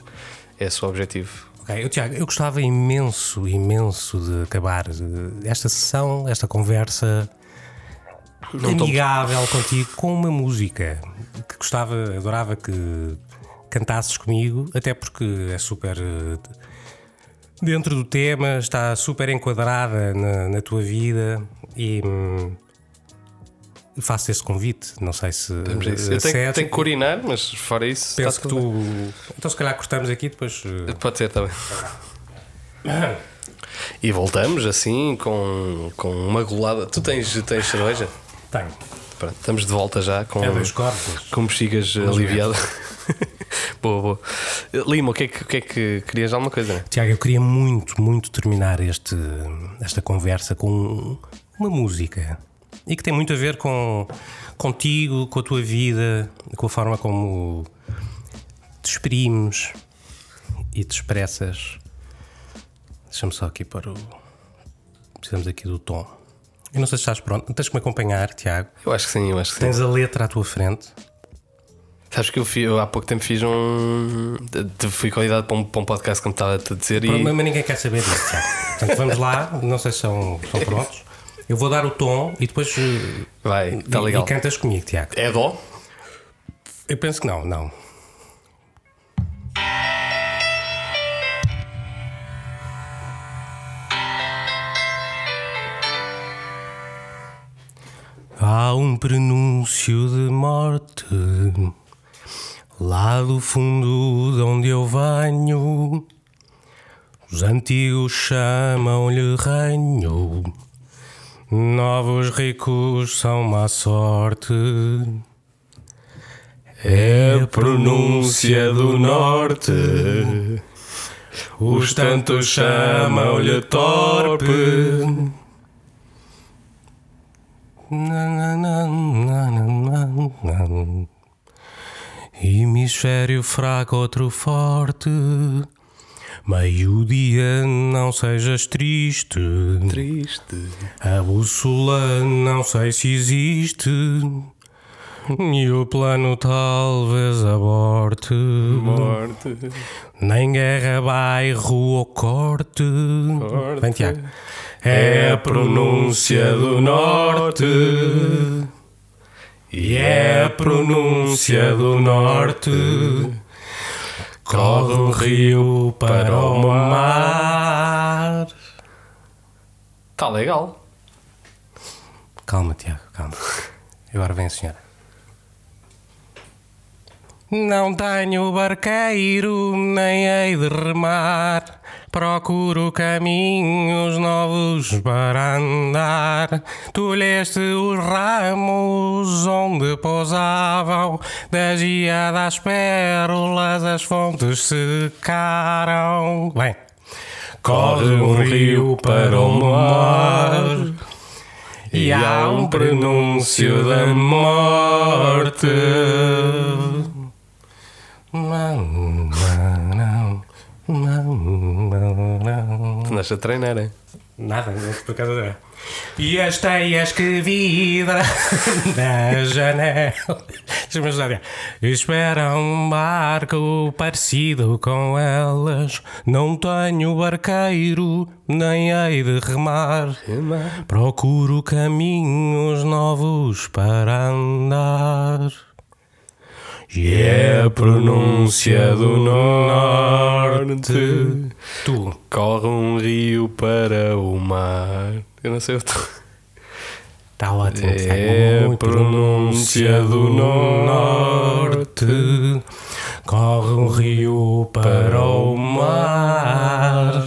[SPEAKER 1] É esse o objetivo.
[SPEAKER 2] Ok, eu, Tiago, eu gostava imenso, imenso de acabar esta sessão, esta conversa não amigável tô... contigo com uma música que gostava, adorava que cantasses comigo, até porque é super eh, dentro do tema, está super enquadrada na, na tua vida e hum, faço esse convite. Não sei se.
[SPEAKER 1] Eu tenho, tenho, que urinar, mas fora isso.
[SPEAKER 2] Penso que tu. Bem. Então, se calhar, cortamos aqui depois.
[SPEAKER 1] Eh, Pode ser também. E voltamos assim com, com uma golada. Tu tens, tens cerveja?
[SPEAKER 2] Tenho.
[SPEAKER 1] Pronto, estamos de volta já com,
[SPEAKER 2] é
[SPEAKER 1] com bexigas aliviadas. Boa, boa. Lima, o que é que, o que, é que querias alguma coisa? Né?
[SPEAKER 2] Tiago, eu queria muito, muito terminar este, esta conversa com uma música e que tem muito a ver com contigo, com a tua vida, com a forma como te exprimes e te expressas. Deixa-me só aqui para o. Precisamos aqui do tom. Eu não sei se estás pronto. Tens que me acompanhar, Tiago.
[SPEAKER 1] Eu acho que sim, eu acho que
[SPEAKER 2] Tens
[SPEAKER 1] sim.
[SPEAKER 2] a letra à tua frente.
[SPEAKER 1] Sabes que eu, fui, eu, há pouco tempo fiz um. Fui convidado para um, para um podcast como estava a te dizer. e...
[SPEAKER 2] Mas ninguém quer saber disso, Tiago. Portanto, vamos lá. Não sei se são, são prontos. Eu vou dar o tom e depois. eh,
[SPEAKER 1] Vai, está legal.
[SPEAKER 2] E cantas comigo, Tiago.
[SPEAKER 1] É dó?
[SPEAKER 2] Eu penso que não, não. Há um prenúncio de morte lá do fundo de onde eu venho. Os antigos chamam-lhe reino, novos ricos são má sorte. É a pronúncia do norte. Os tantos chamam-lhe torpe. Hemisfério fraco, outro forte. Meio-dia, não sejas triste.
[SPEAKER 1] Triste.
[SPEAKER 2] A bússola, não sei se existe. E o plano talvez aborte.
[SPEAKER 1] Morte.
[SPEAKER 2] Nem guerra, bairro ou corte.
[SPEAKER 1] Corte.
[SPEAKER 2] Vem, Tiago. É a pronúncia do norte. E é a pronúncia do norte. Corre o rio para o mar.
[SPEAKER 1] Está legal.
[SPEAKER 2] Calma, Tiago, calma. Agora vem a senhora. Não tenho barqueiro, nem hei de remar. Procuro caminhos novos para andar. Tolheste os ramos onde pousavam. Da geada às pérolas as fontes secaram. Bem, corre um rio para o mar. E há um prenúncio da morte. Não, não, não.
[SPEAKER 1] Tu andaste a treinar, é?
[SPEAKER 2] Nada, por causa da. E as teias que vida na janela. Deixa-me ajudar. Espera um barco parecido com elas. Não tenho barqueiro, nem hei de remar. Procuro caminhos novos para andar. E é a pronúncia do norte. Tu.
[SPEAKER 1] Corre um rio para o mar. Eu não sei o tu.
[SPEAKER 2] Está ótimo.
[SPEAKER 1] É a pronúncia do norte.
[SPEAKER 2] Corre um rio para o mar.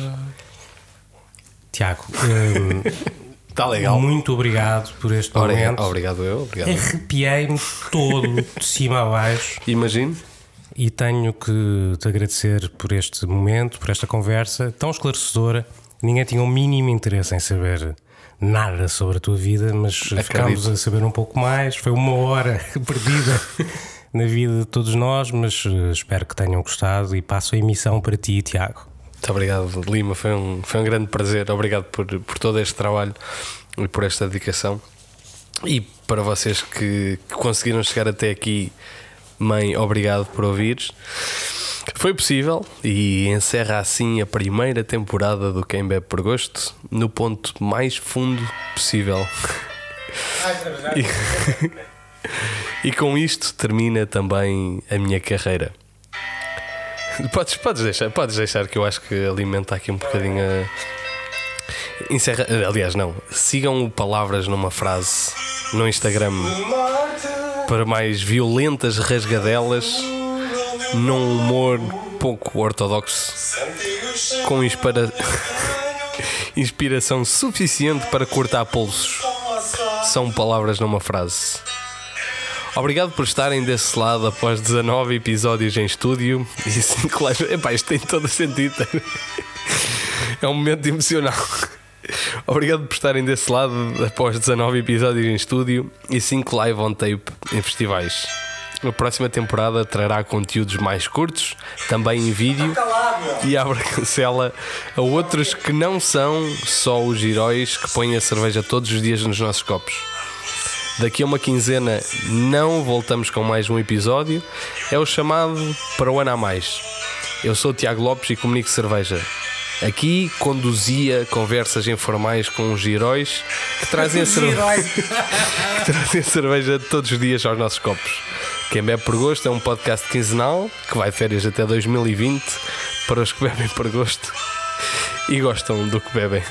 [SPEAKER 2] Tiago, hum,
[SPEAKER 1] Está legal.
[SPEAKER 2] muito obrigado por este
[SPEAKER 1] Obrigado,
[SPEAKER 2] momento.
[SPEAKER 1] obrigado eu, obrigado.
[SPEAKER 2] Arrepiei-me todo de cima a baixo
[SPEAKER 1] Imagino.
[SPEAKER 2] e tenho que te agradecer por este momento, por esta conversa tão esclarecedora. Ninguém tinha o mínimo interesse em saber nada sobre a tua vida, mas ficámos a saber um pouco mais. Foi uma hora perdida na vida de todos nós, mas eh, espero que tenham gostado e passo a emissão para ti, Tiago.
[SPEAKER 1] Muito obrigado, Lima. Foi um, foi um grande prazer. Obrigado por, por todo este trabalho e por esta dedicação. E para vocês que, que conseguiram chegar até aqui, mãe, obrigado por ouvires. Foi possível e encerra assim a primeira temporada do Quem Bebe por Gosto no ponto mais fundo possível. E, e com isto termina também a minha carreira. Podes, podes, deixar, podes deixar que eu acho que alimenta aqui um bocadinho a. Encerra. Aliás, não. Sigam Palavras numa frase no Instagram para mais violentas rasgadelas num humor pouco ortodoxo com inspira... inspiração suficiente para cortar pulsos. São palavras numa frase. Obrigado por estarem desse lado após 19 episódios em estúdio e 5 lives. Epá, isto tem todo sentido. É um momento emocional. Obrigado por estarem desse lado após 19 episódios em estúdio e 5 live on tape em festivais. A próxima temporada trará conteúdos mais curtos, também em vídeo, e abre cancela a outros que não são só os heróis que põem a cerveja todos os dias nos nossos copos. Daqui a uma quinzena não voltamos com mais um episódio. É o chamado para o ano a mais. Eu sou o Tiago Lopes e comunico cerveja. Aqui conduzia conversas informais com os heróis que trazem a cerveja, que trazem a cerveja todos os dias aos nossos copos. Quem bebe por gosto é um podcast quinzenal que vai de férias até 2020 para os que bebem por gosto e gostam do que bebem.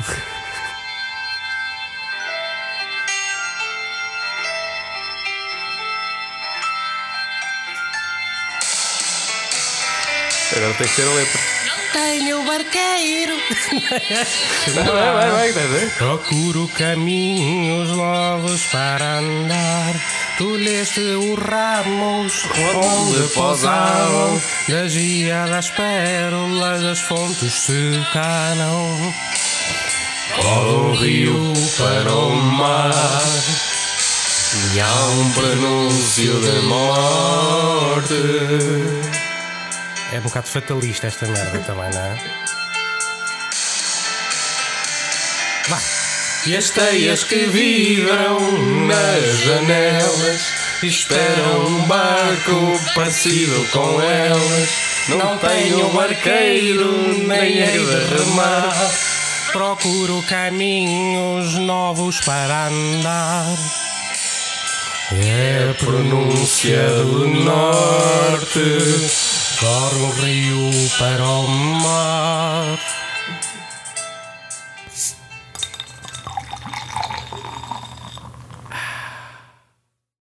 [SPEAKER 1] Tem que ter a letra.
[SPEAKER 2] Tenho barqueiro.
[SPEAKER 1] Vai, vai, vai, vai, vai.
[SPEAKER 2] Procuro caminhos novos para andar. Tu leste os ramos onde pousavam das das pérolas, das fontes secaram. Corre o rio para o mar. E há um prenúncio de morte. É um bocado fatalista esta merda também, não é? Vá. E as teias que vibram nas janelas esperam um barco parecido com elas. Não tenho barqueiro, nem hei de remar. Procuro caminhos novos para andar. É a pronúncia do norte. sorgriu per ombra